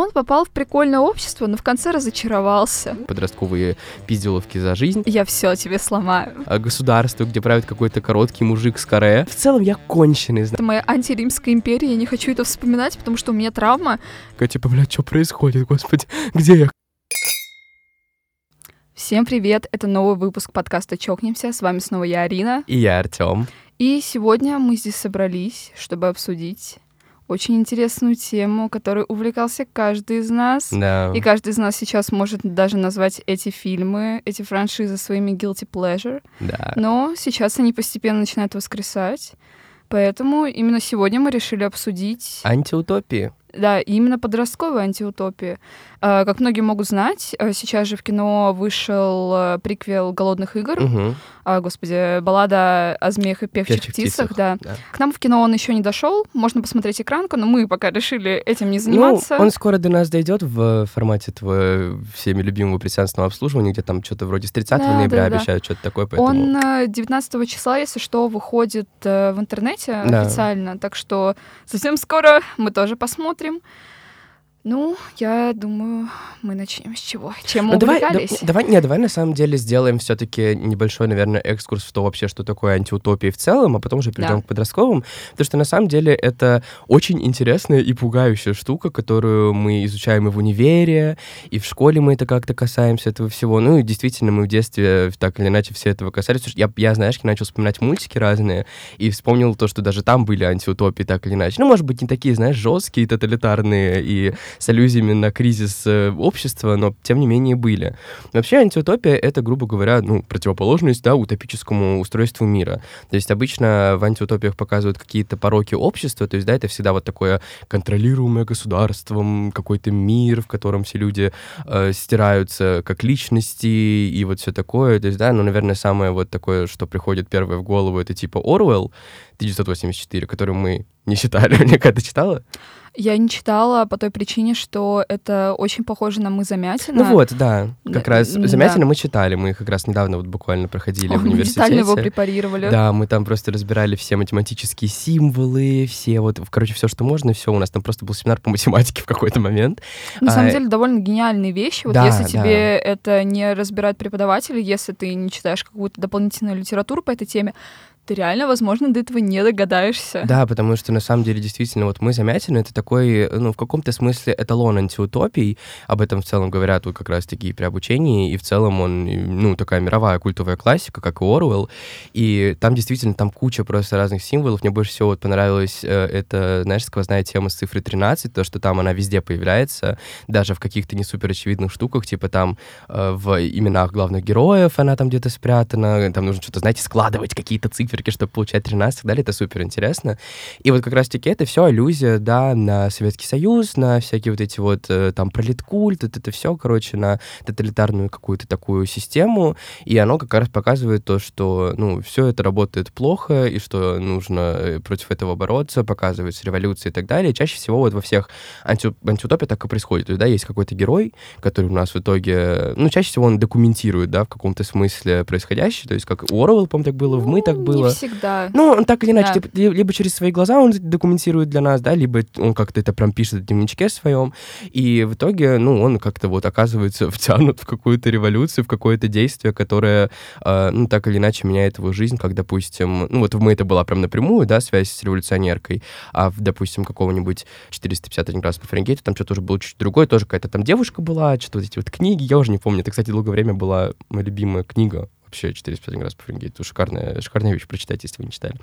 он попал в прикольное общество, но в конце разочаровался. Подростковые пизделовки за жизнь. Я все тебе сломаю. А государство, где правит какой-то короткий мужик с каре. В целом я конченый, Это моя антиримская империя, я не хочу это вспоминать, потому что у меня травма. Я типа, блядь, что происходит, господи, где я? Всем привет, это новый выпуск подкаста «Чокнемся». С вами снова я, Арина. И я, Артем. И сегодня мы здесь собрались, чтобы обсудить очень интересную тему, которой увлекался каждый из нас. Да. И каждый из нас сейчас может даже назвать эти фильмы, эти франшизы своими guilty pleasure. Да. Но сейчас они постепенно начинают воскресать. Поэтому именно сегодня мы решили обсудить... Антиутопии. Да, именно подростковая антиутопия. А, как многие могут знать, а, сейчас же в кино вышел а, приквел «Голодных игр». Угу. А, господи, баллада о змеях и певчих, Певчих птицах, птицах, да. да. К нам в кино он еще не дошел, можно посмотреть экранку, но мы пока решили этим не заниматься. Ну, он скоро до нас дойдет в формате этого всеми любимого пресеансного обслуживания, где там что-то вроде с 30 Да, ноября да, да. обещают что-то такое, поэтому... Он э, 19 числа, если что, выходит э, в интернете Да. официально, так что совсем скоро мы тоже посмотрим смотрим. Ну, я думаю, мы начнем с чего? Чем мы Ну, давай, да- давай, не, давай на самом деле сделаем все-таки небольшой, наверное, экскурс в то вообще, что такое антиутопия в целом, а потом уже перейдем Да. к подростковым, потому что на самом деле это очень интересная и пугающая штука, которую мы изучаем и в универе, и в школе мы это как-то касаемся этого всего. Ну и действительно мы в детстве так или иначе все этого касались. Я, я знаешь, начал вспоминать мультики разные и вспомнил то, что даже там были антиутопии так или иначе. Ну, может быть, не такие, знаешь, жесткие, тоталитарные и с аллюзиями на кризис э, общества, но тем не менее были. Вообще антиутопия — это, грубо говоря, ну, противоположность, да, утопическому устройству мира. То есть обычно в антиутопиях показывают какие-то пороки общества, то есть, да, это всегда вот такое контролируемое государством, какой-то мир, в котором все люди э, стираются как личности и вот все такое. То есть, да, ну, наверное, самое вот такое, что приходит первое в голову, это типа Оруэлл 1984, который мы не читали. Мне когда читала? Я не читала по той причине, что это очень похоже на «Мы замятина». Ну вот, да. Как Да, раз замятина да. мы читали. Мы их как раз недавно вот буквально проходили О, в мы университете. детально его препарировали. Да, мы там просто разбирали все математические символы, все вот, короче, все, что можно, все. У нас там просто был семинар по математике в какой-то момент. На самом А, деле довольно гениальные вещи. Вот Да, если да. тебе это не разбирает преподаватель, если ты не читаешь какую-то дополнительную литературу по этой теме, ты реально, возможно, до этого не догадаешься. Да, потому что на самом деле действительно вот мы замятины это такой, ну, в каком-то смысле эталон антиутопий. Об этом в целом говорят вот как раз-таки при обучении, и в целом он, ну, такая мировая культовая классика, как и Оруэлл. И там действительно там куча просто разных символов. Мне больше всего вот понравилось это, знаешь, сквозная тема с цифрой 13, то, что там она везде появляется, даже в каких-то не супер очевидных штуках, типа там э, в именах главных героев она там где-то спрятана, там нужно что-то, знаете, складывать какие-то циферки, чтобы получать 13 и так далее, это супер интересно. И вот как раз-таки это все аллюзия, да, на Советский Союз, на всякие вот эти вот э, там пролеткульт, это, это все, короче, на тоталитарную какую-то такую систему, и оно как раз показывает то, что, ну, все это работает плохо, и что нужно э, против этого бороться, показывается революция и так далее. Чаще всего вот во всех анти антиутопиях так и происходит. То есть, да, есть какой-то герой, который у нас в итоге, ну, чаще всего он документирует, да, в каком-то смысле происходящее, то есть как у Оруэлл, по-моему, так было, в «Мы» так Ну, было. Не всегда. Ну, он так или иначе, Да. типа, ли- либо через свои глаза он документирует для нас, да, либо он как-то это прям пишет в дневничке своем, и в итоге, ну, он как-то вот оказывается втянут в какую-то революцию, в какое-то действие, которое, э, ну, так или иначе меняет его жизнь, как, допустим, ну, вот в «Мы» это была прям напрямую, да, связь с революционеркой, а в, допустим, какого-нибудь 451 градус по Фаренгейту там что-то уже было чуть другое, тоже какая-то там девушка была, что-то вот эти вот книги, я уже не помню, это, кстати, долгое время была моя любимая книга, вообще 451 градус по Фаренгейту. Шикарная, шикарная вещь, прочитайте, если вы не читали.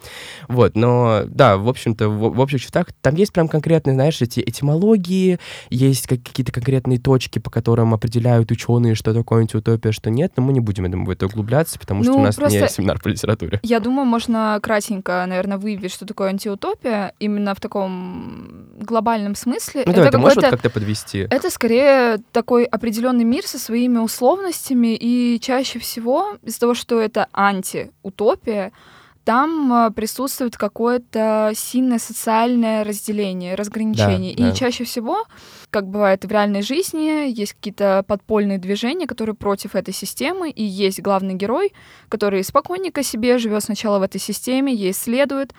Вот, но, да, в общем-то, в, в общих чертах, там есть прям конкретные, знаешь, эти этимологии, есть как- какие-то конкретные точки, по которым определяют ученые, что такое антиутопия, что нет, но мы не будем, я думаю, в это углубляться, потому что Ну, у нас просто- не семинар по литературе. Я думаю, можно кратенько, наверное, выявить, что такое антиутопия, именно в таком глобальном смысле. Ну, это давай, ты можешь вот как-то подвести? Это скорее такой определенный мир со своими условностями, и чаще всего из-за того, что это антиутопия, там а, присутствует какое-то сильное социальное разделение, разграничение. Да, и да. чаще всего, как бывает в реальной жизни, есть какие-то подпольные движения, которые против этой системы, и есть главный герой, который спокойненько себе живет сначала в этой системе, ей следует,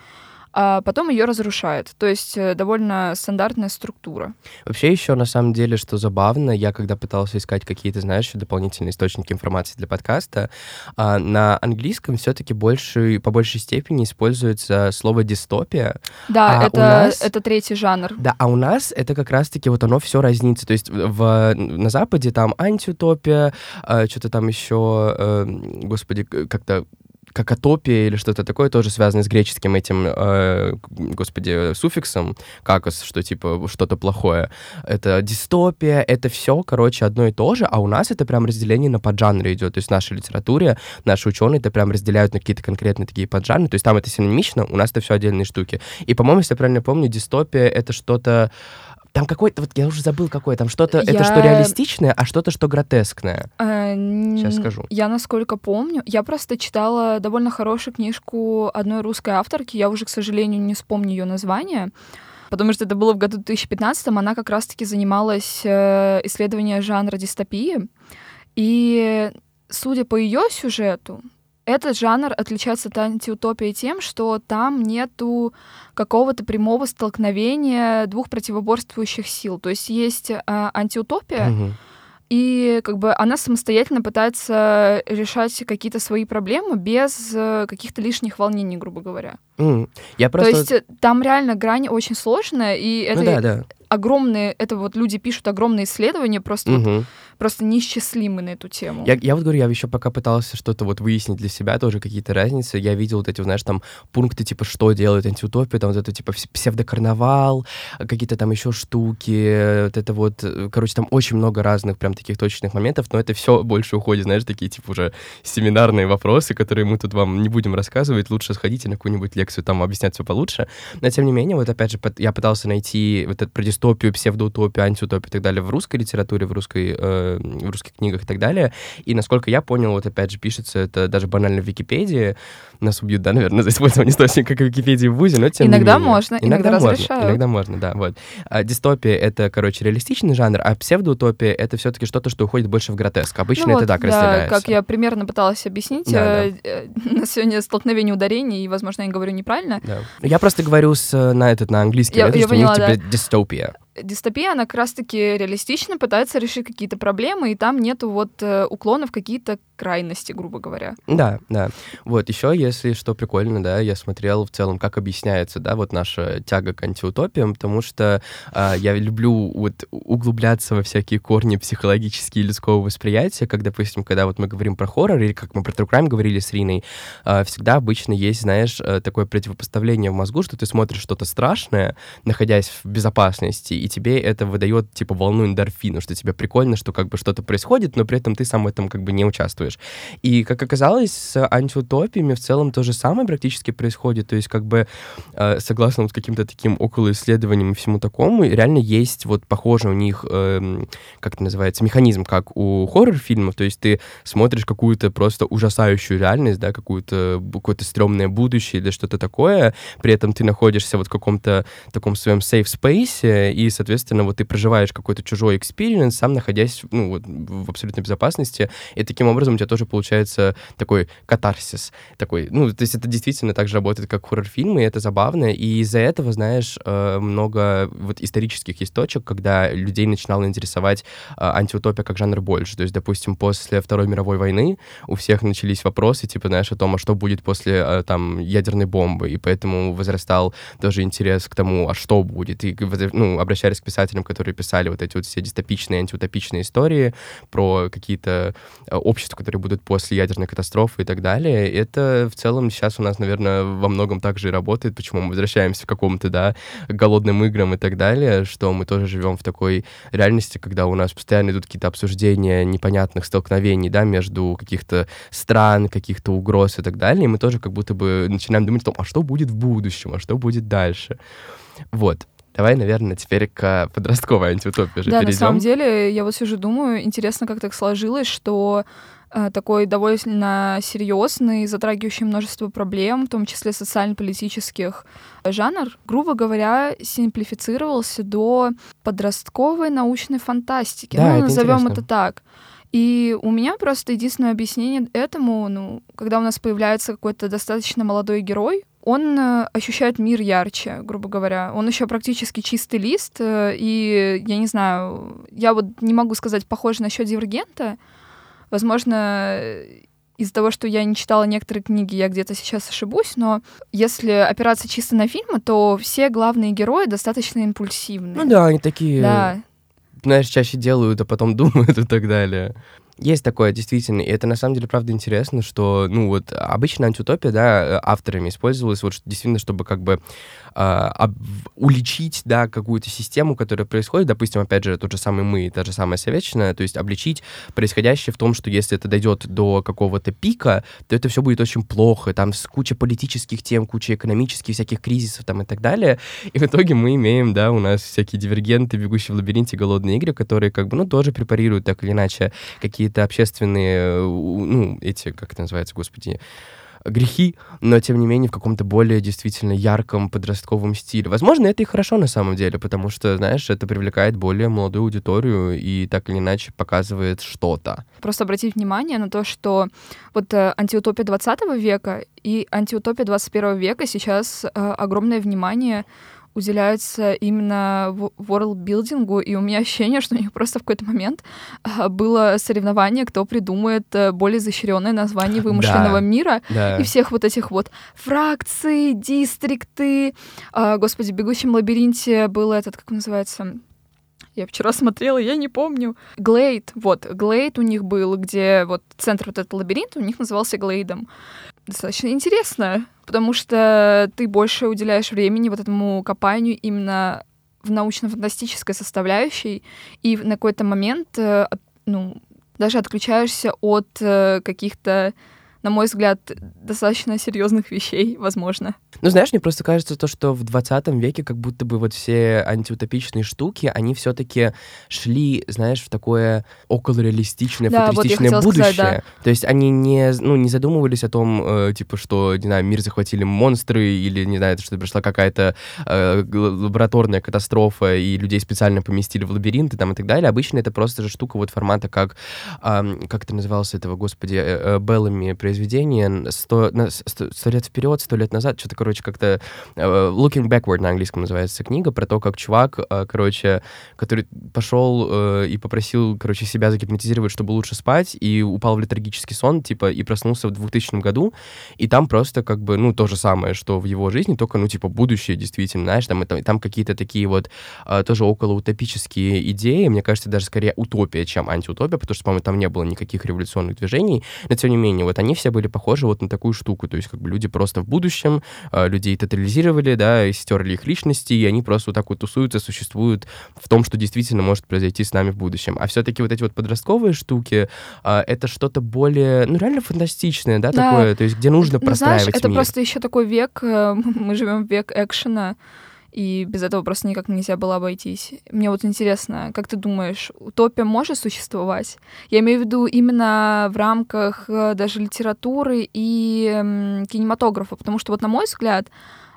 а потом ее разрушает. То есть э, довольно стандартная структура. Вообще еще на самом деле, что забавно, я когда пытался искать какие-то, знаешь, дополнительные источники информации для подкаста, а, на английском все-таки больше, по большей степени используется слово дистопия. Да, а это, нас... это третий жанр. Да, а у нас это как раз-таки вот оно все разнится. То есть в, на Западе там антиутопия, а, что-то там еще, э, господи, как-то как атопия или что-то такое, тоже связано с греческим этим, э, господи, суффиксом, какос, что типа что-то плохое. Это дистопия, это все, короче, одно и то же, а у нас это прям разделение на поджанры идет. То есть в нашей литературе наши ученые это прям разделяют на какие-то конкретные такие поджанры. То есть там это синонимично, у нас это все отдельные штуки. И, по-моему, если я правильно помню, дистопия это что-то там какой-то, вот я уже забыл какой, там что-то, я... это что реалистичное, а что-то, что гротескное. А, Сейчас скажу. Я, насколько помню, я просто читала довольно хорошую книжку одной русской авторки, я уже, к сожалению, не вспомню ее название, потому что это было в году 2015, она как раз-таки занималась э, исследованием жанра дистопии, и судя по ее сюжету, этот жанр отличается от антиутопии тем, что там нету какого-то прямого столкновения двух противоборствующих сил. То есть есть э, антиутопия, угу. и как бы она самостоятельно пытается решать какие-то свои проблемы без э, каких-то лишних волнений, грубо говоря. Mm. Я просто... То есть э, там реально грань очень сложная, и это ну, да, да. огромные, это вот люди пишут огромные исследования, просто угу. вот просто неисчислимы на эту тему. Я, я вот говорю, я еще пока пытался что-то вот выяснить для себя, тоже какие-то разницы. Я видел вот эти, знаешь, там пункты, типа, что делает антиутопия, там вот это, типа, псевдокарнавал, какие-то там еще штуки, вот это вот, короче, там очень много разных прям таких точных моментов, но это все больше уходит, знаешь, такие, типа, уже семинарные вопросы, которые мы тут вам не будем рассказывать, лучше сходите на какую-нибудь лекцию, там объяснять все получше. Но, тем не менее, вот опять же, я пытался найти вот эту про дистопию, псевдоутопию, антиутопию и так далее в русской литературе, в русской э, в русских книгах и так далее. И насколько я понял, вот опять же пишется это даже банально в Википедии. Нас убьют, да, наверное, за использование источника как Википедии в ВУЗе, но тем иногда не менее. можно, иногда, иногда разрешают. Иногда можно, да, вот. А, дистопия — это, короче, реалистичный жанр, а псевдоутопия — это все-таки что-то, что уходит больше в гротеск. Обычно ну это вот, так да, разделяется. как я примерно пыталась объяснить, да, э, да. Э, на сегодня столкновение ударений, и, возможно, я говорю неправильно. Да. Я просто говорю с, на этот, на английский, я, я поняла, у них, да. типа, дистопия дистопия, она как раз-таки реалистично пытается решить какие-то проблемы, и там нету вот э, уклонов какие-то крайности, грубо говоря. Да, да. Вот, еще, если что прикольно, да, я смотрел в целом, как объясняется, да, вот наша тяга к антиутопиям, потому что э, я люблю вот углубляться во всякие корни психологические людского восприятия, как, допустим, когда вот мы говорим про хоррор, или как мы про True Crime говорили с Риной, э, всегда обычно есть, знаешь, э, такое противопоставление в мозгу, что ты смотришь что-то страшное, находясь в безопасности, и тебе это выдает, типа, волну эндорфина, что тебе прикольно, что как бы что-то происходит, но при этом ты сам в этом как бы не участвуешь. И, как оказалось, с антиутопиями в целом то же самое практически происходит, то есть как бы э, согласно вот каким-то таким около исследованиям и всему такому, реально есть вот похожий у них, э, как это называется, механизм, как у хоррор-фильмов, то есть ты смотришь какую-то просто ужасающую реальность, да, какую-то какое-то стрёмное будущее или что-то такое, при этом ты находишься вот в каком-то таком своем safe space, и, соответственно, вот ты проживаешь какой-то чужой experience, сам находясь, ну, вот, в абсолютной безопасности, и таким образом у тебя тоже получается такой катарсис, такой, ну, то есть это действительно так же работает, как хоррор-фильмы, и это забавно, и из-за этого, знаешь, э, много вот исторических есть точек, когда людей начинало интересовать э, антиутопия как жанр больше, то есть, допустим, после Второй мировой войны у всех начались вопросы, типа, знаешь, о том, а что будет после, э, там, ядерной бомбы, и поэтому возрастал тоже интерес к тому, а что будет, и, ну, обращаясь общались с писателем, которые писали вот эти вот все дистопичные, антиутопичные истории про какие-то э, общества, которые будут после ядерной катастрофы и так далее. Это в целом сейчас у нас, наверное, во многом так же и работает, почему мы возвращаемся к какому-то, да, голодным играм и так далее, что мы тоже живем в такой реальности, когда у нас постоянно идут какие-то обсуждения непонятных столкновений, да, между каких-то стран, каких-то угроз и так далее, и мы тоже как будто бы начинаем думать о том, а что будет в будущем, а что будет дальше. Вот. Давай, наверное, теперь к подростковой антиутопии уже да, перейдем. на самом деле, я вот сижу думаю, интересно, как так сложилось, что э, такой довольно серьезный, затрагивающий множество проблем, в том числе социально-политических, жанр, грубо говоря, симплифицировался до подростковой научной фантастики. Да, ну, это назовем интересно. это так. И у меня просто единственное объяснение этому, ну, когда у нас появляется какой-то достаточно молодой герой, он э, ощущает мир ярче, грубо говоря. Он еще практически чистый лист, э, и я не знаю, я вот не могу сказать, похоже на счет Дивергента. Возможно, из-за того, что я не читала некоторые книги, я где-то сейчас ошибусь, но если опираться чисто на фильмы, то все главные герои достаточно импульсивные. Ну да, они такие, Да, знаешь, чаще делают, а потом думают и так далее. Есть такое, действительно, и это на самом деле правда интересно, что, ну вот, обычно антиутопия, да, авторами использовалась вот действительно, чтобы как бы а, об- уличить, да, какую-то систему, которая происходит, допустим, опять же, тот же самый мы, та же самая советчина, то есть обличить происходящее в том, что если это дойдет до какого-то пика, то это все будет очень плохо, там с куча политических тем, куча экономических всяких кризисов там и так далее, и в итоге мы имеем, да, у нас всякие дивергенты, бегущие в лабиринте, голодные игры, которые как бы, ну, тоже препарируют так или иначе какие-то общественные, э, ну, эти, как это называется, господи, грехи, но тем не менее в каком-то более действительно ярком подростковом стиле. Возможно, это и хорошо на самом деле, потому что, знаешь, это привлекает более молодую аудиторию и так или иначе показывает что-то. просто обратить внимание на то, что вот э, антиутопия 20 века и антиутопия 21 века сейчас э, огромное внимание уделяется именно ворлд-билдингу, и у меня ощущение, что у них просто в какой-то момент а, было соревнование, кто придумает э, более изощренное название вымышленного Да. мира, Да. и всех вот этих вот фракций, дистрикты. А, господи, в «Бегущем лабиринте» был этот, как называется... Я вчера смотрела, я не помню. Глейд, вот, Глейд у них был, где вот центр вот этот лабиринт у них назывался Глейдом. Достаточно интересно, потому что ты больше уделяешь времени вот этому копанию именно в научно-фантастической составляющей, и на какой-то момент, э, ну, даже отключаешься от э, каких-то, на мой взгляд, достаточно серьезных вещей, возможно. Ну, знаешь, мне просто кажется то, что в 20 веке как будто бы вот все антиутопичные штуки, они все-таки шли, знаешь, в такое околореалистичное, Да, вот футуристичное хотела будущее. сказать, То есть они не, ну, не задумывались о том, э, типа, что, не знаю, мир захватили монстры, или, не знаю, что пришла какая-то э, лабораторная катастрофа, и людей специально поместили в лабиринты там и так далее. Обычно это просто же штука вот формата, как, ам, как это называлось этого, господи, э, э, Беллами произведение, сто, сто, сто лет вперед, сто лет назад, что-то, короче, как-то э, Looking Backward на английском называется книга, про то, как чувак, э, короче, который пошел э, и попросил, короче, себя загипнотизировать, чтобы лучше спать, и упал в летаргический сон, типа, и проснулся в 2000 году, и там просто, как бы, ну, то же самое, что в его жизни, только, ну, типа, будущее, действительно, знаешь, там, это, там какие-то такие вот тоже околоутопические идеи, мне кажется, даже скорее утопия, чем антиутопия, потому что, по-моему, там не было никаких революционных движений, но, тем не менее, вот они все были похожи вот на такую штуку, то есть, как бы, люди просто в будущем, э, людей тотализировали, да, и стерли их личности, и они просто вот так вот тусуются, существуют в том, что действительно может произойти с нами в будущем. А все-таки вот эти вот подростковые штуки, а, это что-то более, ну, реально фантастичное, да, Да. такое, то есть, где нужно Ну, знаешь, простраивать это мир. просто еще такой век, э, мы живем в век экшена, и без этого просто никак нельзя было обойтись. Мне вот интересно, как ты думаешь, утопия может существовать? Я имею в виду именно в рамках э, даже литературы и кинематографа, потому что вот на мой взгляд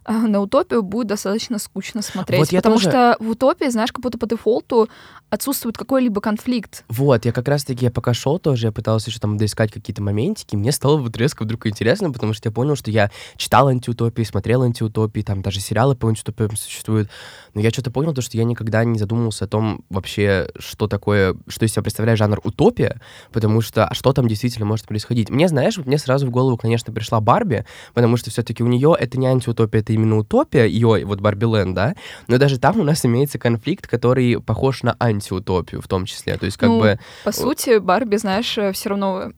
на утопию будет достаточно скучно смотреть, Вот я потому тоже- что в утопии, знаешь, как будто по дефолту отсутствует какой-либо конфликт. Вот, я как раз-таки, я пока шел тоже, я пытался еще там доискать какие-то моментики, мне стало вот резко вдруг интересно, потому что я понял, что я читал антиутопии, смотрел антиутопии, там даже сериалы по антиутопиям существуют, но я что-то понял, то, что я никогда не задумывался о том вообще, что такое, что из себя представляет жанр утопия, потому что а что там действительно может происходить. Мне, знаешь, вот мне сразу в голову, конечно, пришла Барби, потому что все-таки у нее это не антиутопия, это именно утопия, ее вот Барби Лэнд, да, но даже там у нас имеется конфликт, который похож на антиутопию в том числе, то есть как Ну, бы... По сути, Барби, знаешь, все равно...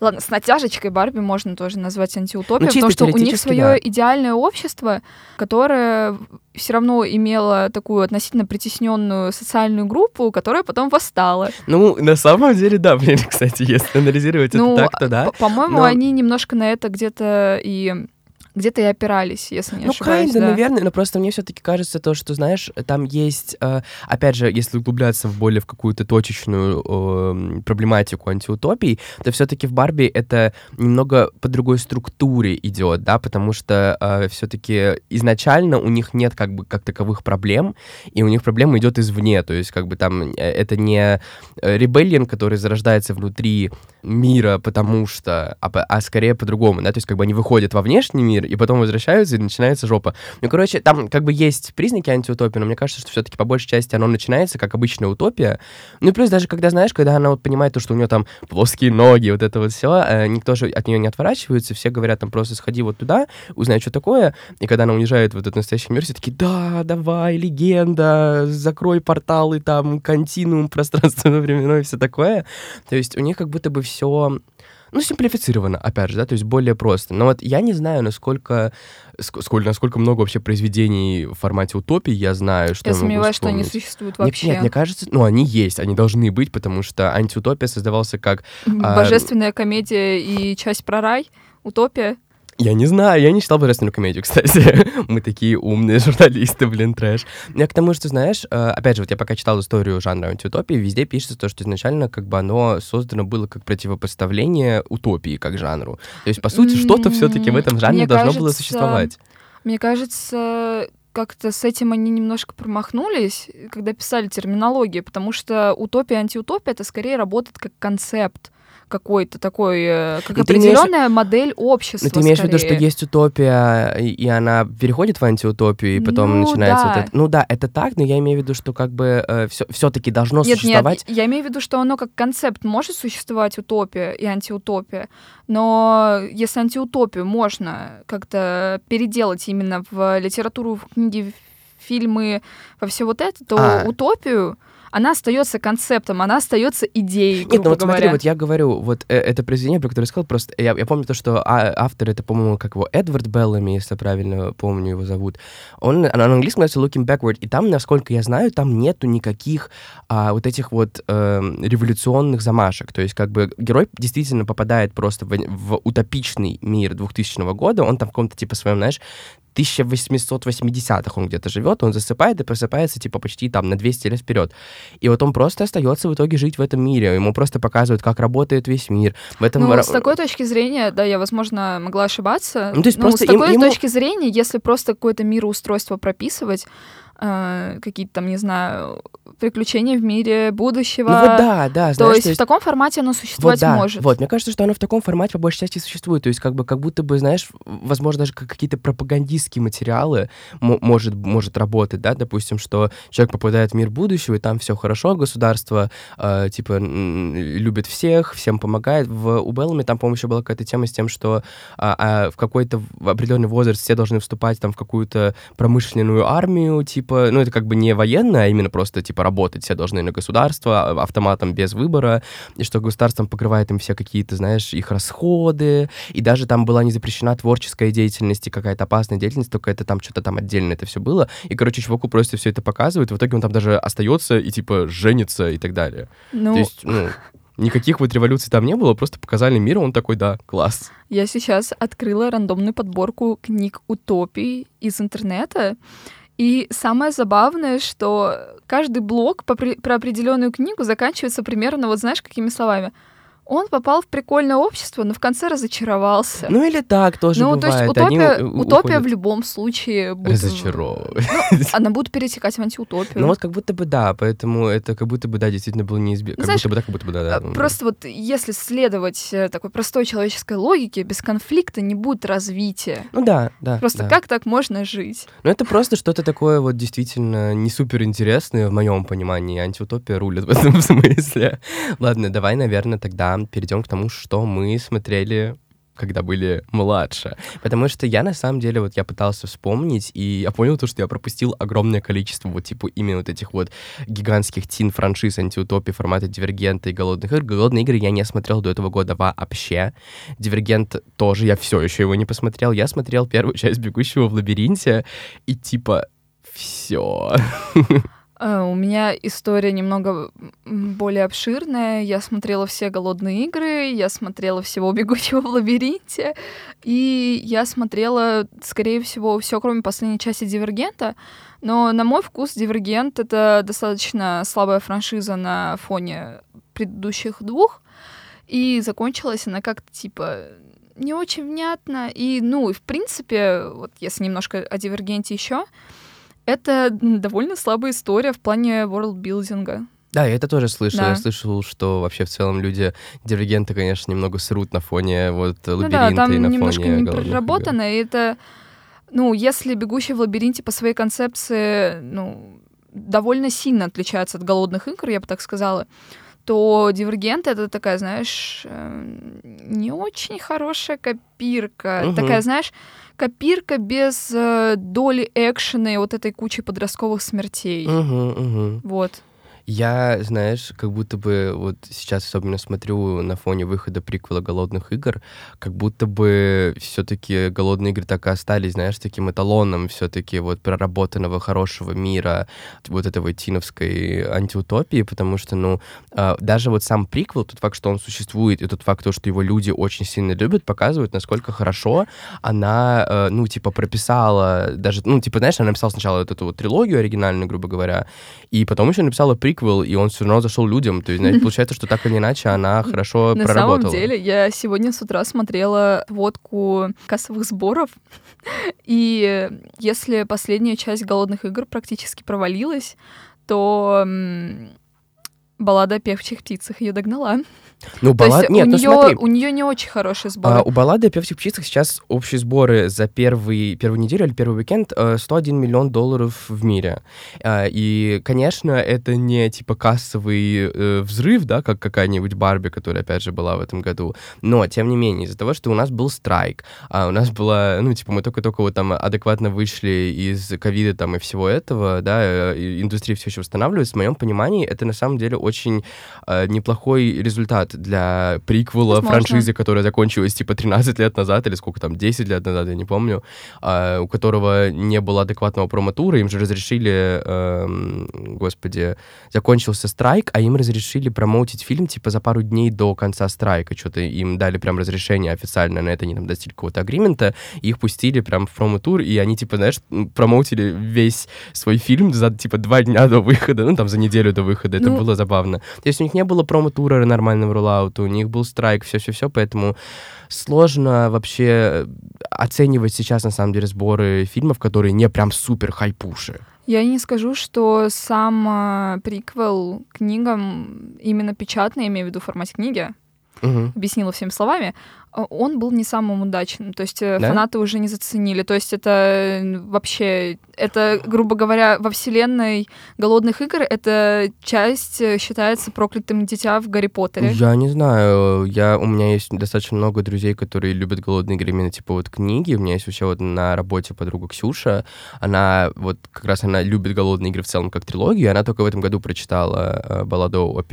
Ладно, с натяжечкой Барби можно тоже назвать антиутопией, Ну, потому что у них свое да. идеальное общество, которое все равно имело такую относительно притесненную социальную группу, которая потом восстала. Ну, на самом деле, да, блин, кстати, если анализировать ну, это так, то да. п- по-моему, они немножко на это где-то и где-то и опирались, если не Ну, ошибаюсь. kinda, да. наверное, но просто мне все-таки кажется то, что, знаешь, там есть, э, опять же, если углубляться в более в какую-то точечную э, проблематику антиутопий, то все-таки в Барби это немного по другой структуре идет, да, потому что все-таки изначально у них нет как бы как таковых проблем, и у них проблема идет извне, то есть как бы там э, это не ребеллион, который зарождается внутри мира, потому что, а, а скорее по-другому, да, то есть как бы они выходят во внешний мир и потом возвращаются, и начинается жопа. Ну, короче, там как бы есть признаки антиутопии, но мне кажется, что все-таки по большей части оно начинается как обычная утопия. Ну, и плюс даже когда, знаешь, когда она вот понимает то, что у нее там плоские ноги, вот это вот все, э, никто же от нее не отворачивается, все говорят там просто сходи вот туда, узнай, что такое, и когда она уезжает в этот настоящий мир, все такие, да, давай, легенда, закрой порталы, там, континуум, пространственно-временное, все такое. То есть у них как будто бы все ну, симплифицировано, опять же, да, то есть более просто. Но вот я не знаю, насколько, сколько, насколько много вообще произведений в формате утопии я знаю, что я сомневаюсь, что они существуют вообще. Нет, нет, мне кажется, ну, они есть, они должны быть, потому что антиутопия создавался как... А, Божественная а... комедия и часть про рай, утопия. Я не знаю, я не читал божественную комедию, кстати. Мы такие умные журналисты, блин, трэш. Я к тому, что, знаешь, э, опять же, вот я пока читал историю жанра антиутопии, везде пишется то, что изначально как бы оно создано было как противопоставление утопии как жанру. То есть, по сути, что-то все-таки в этом жанре Мне должно кажется, было существовать. Мне кажется, как-то с этим они немножко промахнулись, когда писали терминологию, потому что утопия и антиутопия это скорее работает как концепт какой-то такой, э, как определенная имеешь... модель общества. Но ты имеешь в виду, что есть утопия, и она переходит в антиутопию, и потом ну, начинается да. вот это. Ну да, это так, но я имею в виду, что как бы э, все, все-таки должно нет, существовать. Нет, я имею в виду, что оно как концепт может существовать утопия и антиутопия, но если антиутопию можно как-то переделать именно в литературу, в книги, в фильмы, во все вот это, то а. утопию она остается концептом, она остается идеей. Нет, ну вот говоря. смотри, вот я говорю, вот э, это произведение, про которое я сказал, просто я, я помню то, что а, автор это, по-моему, как его Эдвард Беллами, если правильно помню его зовут. Он на английском называется Looking Backward, и там, насколько я знаю, там нету никаких а, вот этих вот э, революционных замашек. То есть как бы герой действительно попадает просто в, в утопичный мир 2000 года, он там в каком-то типа своем, знаешь, 1880-х он где-то живет, он засыпает и просыпается типа почти там на 200 лет вперед. И вот он просто остается в итоге жить в этом мире. Ему просто показывают, как работает весь мир. В этом... Ну, с такой точки зрения, да, я, возможно, могла ошибаться. Ну, то есть но просто с такой им, точки зрения, если просто какое-то мироустройство прописывать, э, какие-то там, не знаю, приключения в мире будущего. Ну вот да, да. То есть, то есть в таком формате оно существовать вот, да, может. Вот, мне кажется, что оно в таком формате по большей части существует. То есть как бы как будто бы, знаешь, возможно, даже как какие-то пропагандистские материалы может, может работать, да, допустим, что человек попадает в мир будущего, и там все хорошо, государство э, типа любит всех, всем помогает. В, у Беллами там, по-моему, еще была какая-то тема с тем, что а, а в какой-то определенный возраст все должны вступать там в какую-то промышленную армию, типа, ну это как бы не военная, а именно просто типа работать все должны на государство а, автоматом без выбора, и что государство покрывает им все какие-то, знаешь, их расходы, и даже там была не запрещена творческая деятельность и какая-то опасная деятельность, только это там что-то там отдельно это все было. И, короче, чуваку просто все это показывают, в итоге он там даже остается и, типа, женится и так далее. Ну... То есть, ну, Никаких вот революций там не было, просто показали мир, он такой, да, класс. Я сейчас открыла рандомную подборку книг утопий из интернета, и самое забавное, что каждый блок по, про определенную книгу заканчивается примерно, вот знаешь, какими словами он попал в прикольное общество, но в конце разочаровался. Ну или так тоже ну, бывает. то есть утопия, Они утопия в любом случае будет... Разочаровывает. Ну, она будет перетекать в антиутопию. Ну вот как будто бы да, поэтому это как будто бы да, действительно было неизбежно. Как будто бы да, как будто бы да. да ну, просто вот если следовать э, такой простой человеческой логике, без конфликта не будет развития. Ну да, да. Просто да. как так можно жить? Ну это просто что-то такое вот действительно не супер интересное в моем понимании. Антиутопия рулит в этом смысле. Ладно, давай, наверное, тогда перейдем к тому, что мы смотрели когда были младше. Потому что я, на самом деле, вот я пытался вспомнить, и я понял то, что я пропустил огромное количество вот, типа, именно вот этих вот гигантских тин-франшиз антиутопии формата Дивергента и Голодных игр. Голодные игры я не смотрел до этого года вообще. Дивергент тоже, я все еще его не посмотрел. Я смотрел первую часть Бегущего в лабиринте, и типа все. Э, у меня история немного более обширная. Я смотрела все голодные игры, я смотрела всего бегущего в лабиринте, и я смотрела, скорее всего, все, кроме последней части Дивергента. Но на мой вкус Дивергент это достаточно слабая франшиза на фоне предыдущих двух. И закончилась она как-то типа не очень внятно. И, ну, в принципе, вот если немножко о Дивергенте еще, это довольно слабая история в плане ворлдбилдинга. Да, я это тоже слышал. Да. Я слышал, что вообще в целом люди дивергенты, конечно, немного срут на фоне вот Ну лабиринта да, там и на немножко фоне не голодных игр. проработано, и это, ну, если «Бегущий в лабиринте» по своей концепции, ну, довольно сильно отличается от «Голодных игр», я бы так сказала, то «Дивергент» — это такая, знаешь, э, не очень хорошая копирка. Мгм. Такая, знаешь, копирка без э, доли экшена и вот этой кучи подростковых смертей. Мгм, мгм. Вот. Я, знаешь, как будто бы вот сейчас особенно смотрю на фоне выхода приквела «Голодных игр», как будто бы все-таки «Голодные игры» так и остались, знаешь, таким эталоном все-таки вот проработанного хорошего мира, вот этой тиновской антиутопии, потому что, ну, а, даже вот сам приквел, тот факт, что он существует, и тот факт, то, что его люди очень сильно любят, показывает, насколько хорошо она, э, ну, типа, прописала даже, ну, типа, знаешь, она написала сначала вот эту вот трилогию оригинальную, грубо говоря, и потом еще написала приквел, и он все равно зашел людям. То есть, знаете, получается, что так или иначе она хорошо На проработала. самом деле, я сегодня с утра смотрела водку кассовых сборов, и если последняя часть «Голодных игр» практически провалилась, то баллада о певчих птицах ее догнала. Ну, баллад... есть Нет, у, ну нее, смотри. у нее не очень хорошие сборы. А, у баллады о певчих птицах сейчас общие сборы за первый, первую неделю или первый уикенд э, 101 миллион долларов в мире. А, И, конечно, это не типа кассовый э, взрыв, да, как какая-нибудь Барби, которая, опять же, была в этом году. Но, тем не менее, из-за того, что у нас был страйк, а у нас была, ну, типа, мы только-только вот там адекватно вышли из ковида там и всего этого, да, э, индустрия все еще восстанавливается, в моем понимании, это на самом деле очень э, неплохой результат для приквела Возможно. франшизы, которая закончилась типа 13 лет назад или сколько там, 10 лет назад, я не помню, а, у которого не было адекватного промо-тура, им же разрешили, эм, господи, закончился страйк, а им разрешили промоутить фильм типа за пару дней до конца страйка, что-то им дали прям разрешение официально на это, они там достигли какого-то агримента, их пустили прям в промо-тур, и они типа, знаешь, промоутили весь свой фильм за типа два дня до выхода, ну там за неделю до выхода, это Ну, было забавно. То есть у них не было промо-тура нормального роллаута, у них был страйк, все-все-все, поэтому сложно вообще оценивать сейчас, на самом деле, сборы фильмов, которые не прям супер хайпуши. Я не скажу, что сам а, приквел книгам, именно печатный, я имею в виду в формате книги, Мгм. объяснила всеми словами, он был не самым удачным. То есть э, Да? фанаты уже не заценили. То есть это э, вообще, это, грубо говоря, во вселенной «Голодных игр» эта часть э, считается проклятым дитя в «Гарри Поттере». Я не знаю, я, у меня есть достаточно много друзей, которые любят голодные игры, именно типа вот книги. У меня есть вообще вот на работе подруга Ксюша, она вот как раз она любит голодные игры в целом как трилогию, она только в этом году прочитала э, балладу о...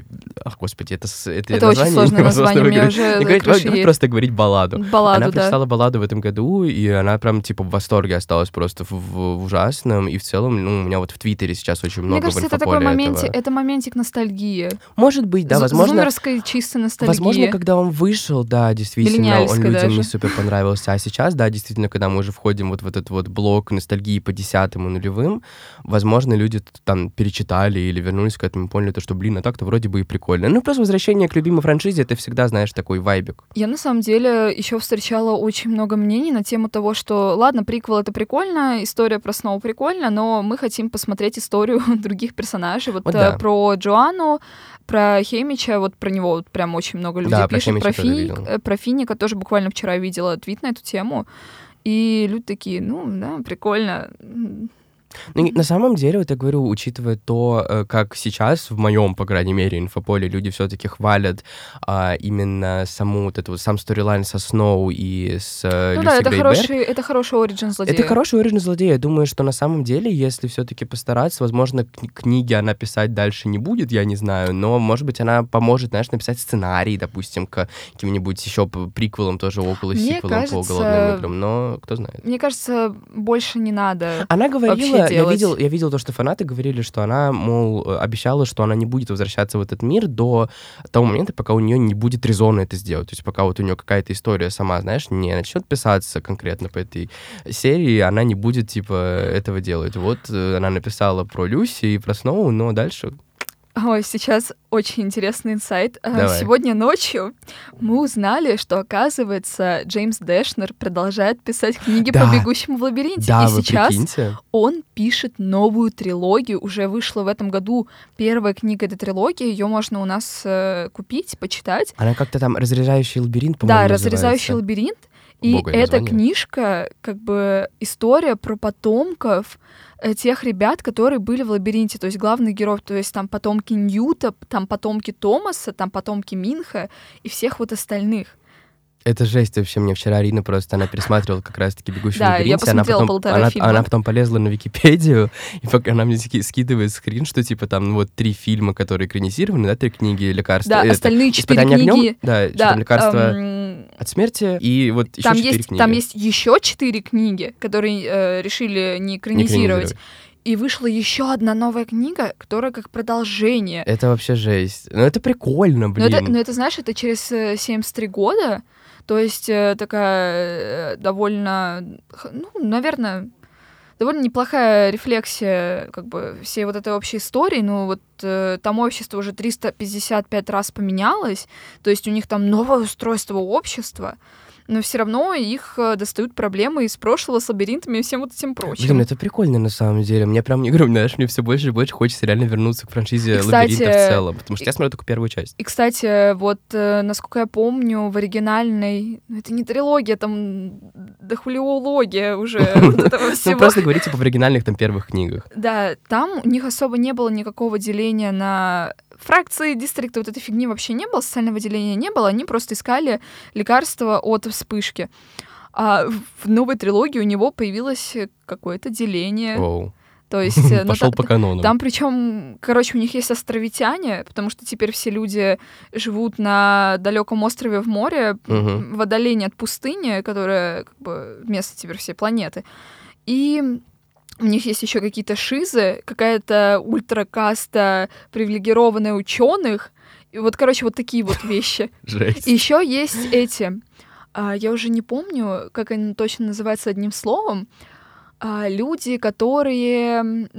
Ах, господи, это, это, Это очень сложное название, мне уже давай едет. просто говорить балладу. Балладу, она да. прочитала балладу в этом году, и она прям, типа, в восторге осталась просто в, в- ужасном. И в целом, ну, у меня вот в Твиттере сейчас очень много Мне кажется, это такой моментик, это моментик ностальгии. Может быть, да, З- возможно... Зумерской чистой ностальгии. Возможно, когда он вышел, да, действительно, он людям даже. не супер понравился. А сейчас, да, действительно, когда мы уже входим вот в этот вот блок ностальгии по десятым и нулевым, возможно, люди там перечитали или вернулись к этому и поняли, то, что, блин, а так-то вроде бы и прикольно. Ну, плюс возвращение к любимой франшизе, это всегда, знаешь, такой вайбик. Я на самом деле еще встречала очень много мнений на тему того, что ладно, приквел это прикольно, история про Сноу прикольно, но мы хотим посмотреть историю других персонажей. Вот, Вот э, да. про Джоанну, про Хемича, вот про него вот прям очень много людей Да, про. Хемича Про, Фини- э, про Финика тоже буквально вчера видела твит на эту тему. И люди такие, ну да, прикольно. Ну, на самом деле, вот я говорю, учитывая то, э, как сейчас, в моем, по крайней мере, инфополе, люди все-таки хвалят а, именно саму вот эту вот, сам сторилайн со Сноу и с э, Ну Люси да, это Грейберг. хороший, это хороший оригин злодея. Это хороший уровень злодея. Я думаю, что на самом деле, если все-таки постараться, возможно, кни- книги она писать дальше не будет, я не знаю, но, может быть, она поможет, знаешь, написать сценарий, допустим, к каким-нибудь еще приквелам тоже около Мне сиквелам по кажется, голодным играм, но кто знает. Мне кажется, больше не надо. Она говорила, я видел, я видел то, что фанаты говорили, что она, мол, э, обещала, что она не будет возвращаться в этот мир до того момента, пока у нее не будет резона это сделать. То есть пока вот у нее какая-то история сама, знаешь, не начнет писаться конкретно по этой серии, она не будет, типа, этого делать. Вот э, она написала про Люси и про Сноу, но дальше Ой, сейчас очень интересный инсайт. А, Давай. Сегодня ночью мы узнали, что, оказывается, Джеймс Дэшнер продолжает писать книги Да. по «Бегущему в лабиринте». Да, И сейчас прикиньте. он пишет новую трилогию. Уже вышла в этом году первая книга этой трилогии. Ее можно у нас э, купить, почитать. Она как-то там «Разрезающий лабиринт», по-моему, Да, «Разрезающий называется. лабиринт». И эта книжка, как бы, история про потомков э, тех ребят, которые были в лабиринте. То есть главный герой, то есть там потомки Ньюта, там потомки Томаса, там потомки Минха и всех вот остальных. Это жесть вообще. Мне вчера Арина просто, она пересматривала как раз-таки «Бегущий Да, в я лабиринте». она потом, полтора она, фильма. она потом полезла на Википедию, и пока она мне ски- скидывает скрин, что типа там ну, вот три фильма, которые экранизированы, да, три книги лекарства. Да, это, остальные четыре «Испытание огнем», книги. да, Да, там лекарство эм, от смерти, и вот еще там четыре есть, книги. там есть еще четыре книги, которые э, решили не Не экранизировать. экранизировать. И вышла еще одна новая книга, которая как продолжение. Это вообще жесть. Ну это прикольно, Но блин. это, но это, знаешь, это через э, 73 года, то есть э, такая э, довольно, ну, наверное, довольно неплохая рефлексия как бы всей вот этой общей истории. Ну вот э, там общество уже 355 раз поменялось, то есть у них там новое устройство общества, но все равно их э, достают проблемы из прошлого с лабиринтами и всем вот этим прочим. Блин, это прикольно на самом деле. Мне прям, не говорю, знаешь, мне все больше и больше хочется реально вернуться к франшизе И, кстати, лабиринта в целом. Потому что я смотрю только первую часть. И, кстати, вот, э, насколько я помню, в оригинальной... ну, Это не трилогия, там дохулиология уже этого Ну, всего. просто говорите типа, в оригинальных там первых книгах. Да, там у них особо не было никакого деления на фракции, дистрикты, вот этой фигни вообще не было, социального деления не было, они просто искали лекарства от вспышки. А в новой трилогии у него появилось какое-то деление. Воу. То есть... э, ну, Пошел по канону. Там причем, короче, у них есть островитяне, потому что теперь все люди живут на далеком острове в море, в отдалении от пустыни, которая как бы место теперь всей планеты. И у них есть еще какие-то шизы, какая-то ультракаста привилегированная ученых. И вот, короче, вот такие вот вещи. Жесть. И еще есть эти, а, я уже не помню, как они точно называются одним словом, а, люди, которые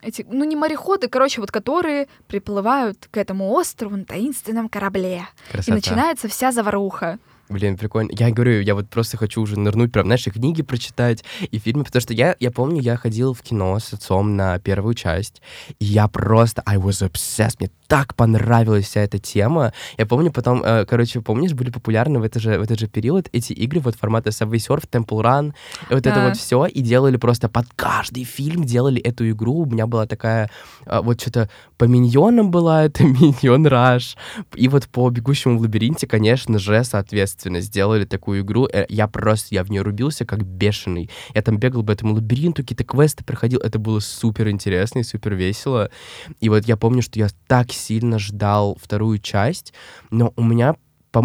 эти, ну не мореходы, короче, вот которые приплывают к этому острову на таинственном корабле. И Красота. начинается вся заваруха. Блин, прикольно. Я говорю, я вот просто хочу уже нырнуть, прям, знаешь, и книги прочитать, и фильмы, потому что я, я помню, я ходил в кино с отцом на первую часть, и я просто, I was obsessed, мне так понравилась вся эта тема. Я помню потом, э, короче, помнишь, были популярны в, это же, в этот же период эти игры вот формата Subway Surf, Temple Run, вот это Да. вот все, и делали просто под каждый фильм делали эту игру. У меня была такая, э, вот что-то по миньонам была это Миньон Раш, и вот по бегущему в лабиринте, конечно же, соответственно, сделали такую игру. Э, Я просто, я в нее рубился как бешеный. Я там бегал по этому лабиринту, какие-то квесты проходил. Это было супер интересно и супер весело. И вот я помню, что я так сильно ждал вторую часть, но у меня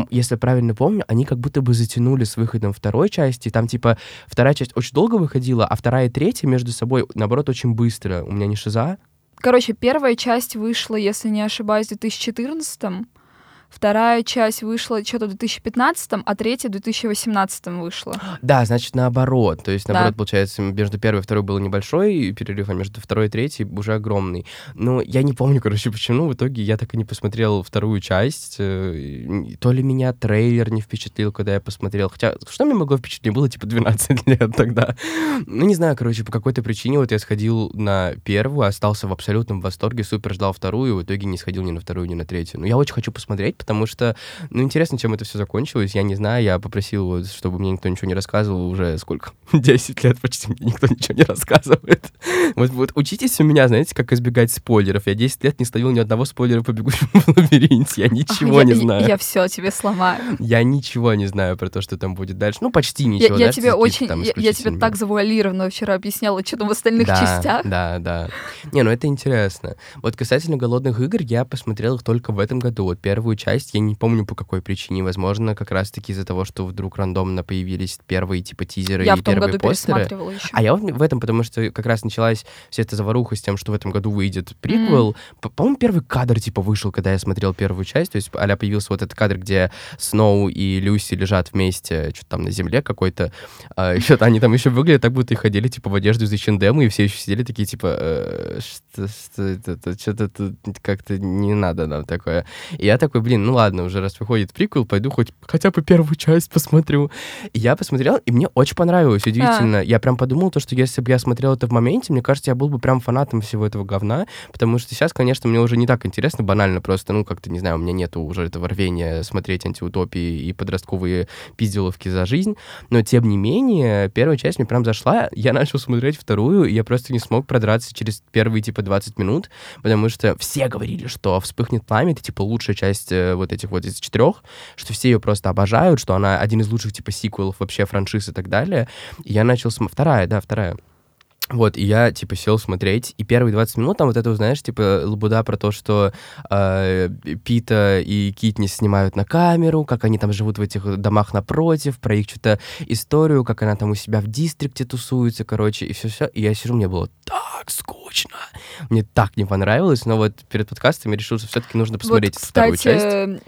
если правильно помню, они как будто бы затянули с выходом второй части. Там, типа, вторая часть очень долго выходила, а вторая и третья между собой, наоборот, очень быстро. У меня не шиза. Короче, первая часть вышла, если не ошибаюсь, в 2014 Вторая часть вышла что-то в 2015, а третья в 2018 вышла. Да, значит, наоборот. То есть, Да. наоборот, получается, между первой и второй был небольшой перерыв, а между второй и третьей уже огромный. Но я не помню, короче, почему. В итоге я так и не посмотрел вторую часть. Э, То ли меня трейлер не впечатлил, когда я посмотрел. Хотя, что меня могло впечатлить? Мне было, типа, 12 лет тогда. Ну, не знаю, короче, по какой-то причине вот я сходил на первую, остался в абсолютном восторге, супер ждал вторую, и в итоге не сходил ни на вторую, ни на третью. Но я очень хочу посмотреть, потому что, ну, интересно, чем это все закончилось. Я не знаю, я попросил, чтобы мне никто ничего не рассказывал уже сколько? 10 лет почти мне никто ничего не рассказывает. Вот, вот учитесь у меня, знаете, как избегать спойлеров. Я 10 лет не словил ни одного спойлера по бегущему в лабиринте. Я ничего А, не я- знаю. Я, все тебе сломаю. Я ничего не знаю про то, что там будет дальше. Ну, почти Я, ничего. я знаешь, тебе очень, я, я тебе так завуалированно вчера объясняла, что там в остальных да, частях. Да, да. Не, ну это интересно. Вот касательно голодных игр, я посмотрел их только в этом году. Вот первую часть часть. Я не помню, по какой причине. Возможно, как раз-таки из-за того, что вдруг рандомно появились первые, типа, тизеры Я и в том первые году постеры. еще. А я в этом, потому что как раз началась вся эта заваруха с тем, что в этом году выйдет приквел. По- По-моему, первый кадр, типа, вышел, когда я смотрел первую часть. То есть, а появился вот этот кадр, где Сноу и Люси лежат вместе, что-то там на земле какой-то. А, что-то они там еще выглядят, так будто и ходили, типа, в одежду из H&M, и все еще сидели такие, типа, «Э, что, что это, что-то тут как-то не надо нам такое. И я такой, блин, ну ладно, уже раз выходит приквел, пойду хоть хотя бы первую часть посмотрю. И я посмотрел, и мне очень понравилось, удивительно. Я прям подумал, то, что если бы я смотрел это в моменте, мне кажется, я был бы прям фанатом всего этого говна, потому что сейчас, конечно, мне уже не так интересно, банально просто, ну, как-то, не знаю, у меня нету уже этого рвения смотреть антиутопии и подростковые пизделовки за жизнь, но, тем не менее, первая часть мне прям зашла, я начал смотреть вторую, и я просто не смог продраться через первые, типа, 20 минут, потому что все говорили, что «Вспыхнет пламя» — это, типа, лучшая часть э, вот этих вот из четырех, что все ее просто обожают, что она один из лучших, типа, сиквелов вообще франшиз и так далее. И я начал смотреть... Вторая, да, вторая. Вот, и я, типа, сел смотреть, и первые 20 минут там вот это, знаешь, типа, лабуда про то, что э, Пита и Китни снимают на камеру, как они там живут в этих домах напротив, про их что-то историю, как она там у себя в дистрикте тусуется, короче, и все-все. И я сижу, мне было так скучно. Мне так не понравилось, но вот перед подкастом я решил, что все-таки нужно посмотреть вот, вторую кстати, часть.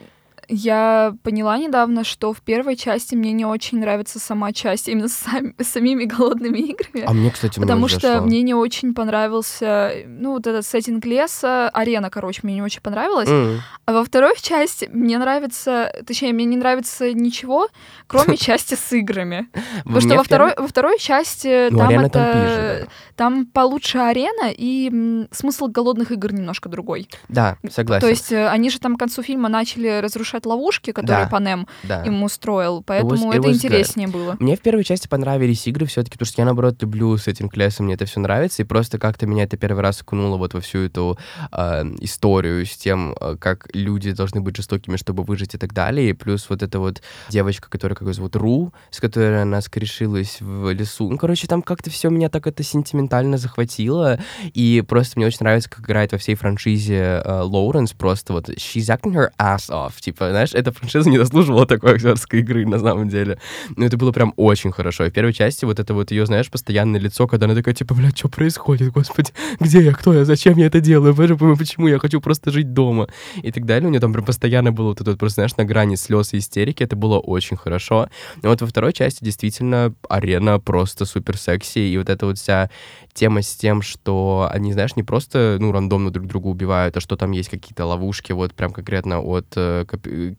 Я поняла недавно, что в первой части мне не очень нравится сама часть именно с сами- с самими голодными играми. А мне, кстати, Потому что зашло. мне не очень понравился, ну, вот этот сеттинг леса, арена, короче, мне не очень понравилась. М. А во второй части мне нравится, точнее, мне не нравится ничего, кроме части с играми. Потому что во второй, во второй части Ну, там это... там получше арена, и смысл голодных игр немножко другой. Да, согласен. То есть э, они же там к концу фильма начали разрушать ловушки, которые Да. Панем да. им устроил, поэтому it это was интереснее было. Мне в первой части понравились игры все-таки, потому что я, наоборот, люблю с этим лесом, мне это все нравится, и просто как-то меня это первый раз окунуло вот во всю эту э, историю с тем, э, как люди должны быть жестокими, чтобы выжить и так далее, и плюс вот эта вот девочка, которая, как ее зовут, Ру, с которой она скорешилась в лесу. Ну, короче, там как-то все меня так это сентиментально захватило, и просто мне очень нравится, как играет во всей франшизе э, Лоуренс, просто вот she's acting her ass off, типа, знаешь, эта франшиза не заслуживала такой актерской игры на самом деле. Но это было прям очень хорошо. И в первой части вот это вот ее, знаешь, постоянное лицо, когда она такая, типа, блядь, что происходит, господи, где я, кто я, зачем я это делаю, почему я хочу просто жить дома и так далее. У нее там прям постоянно было вот это вот просто, знаешь, на грани слез и истерики, это было очень хорошо. Но вот во второй части действительно арена просто супер секси, и вот эта вот вся тема с тем, что они, знаешь, не просто, ну, рандомно друг друга убивают, а что там есть какие-то ловушки, вот прям конкретно от э,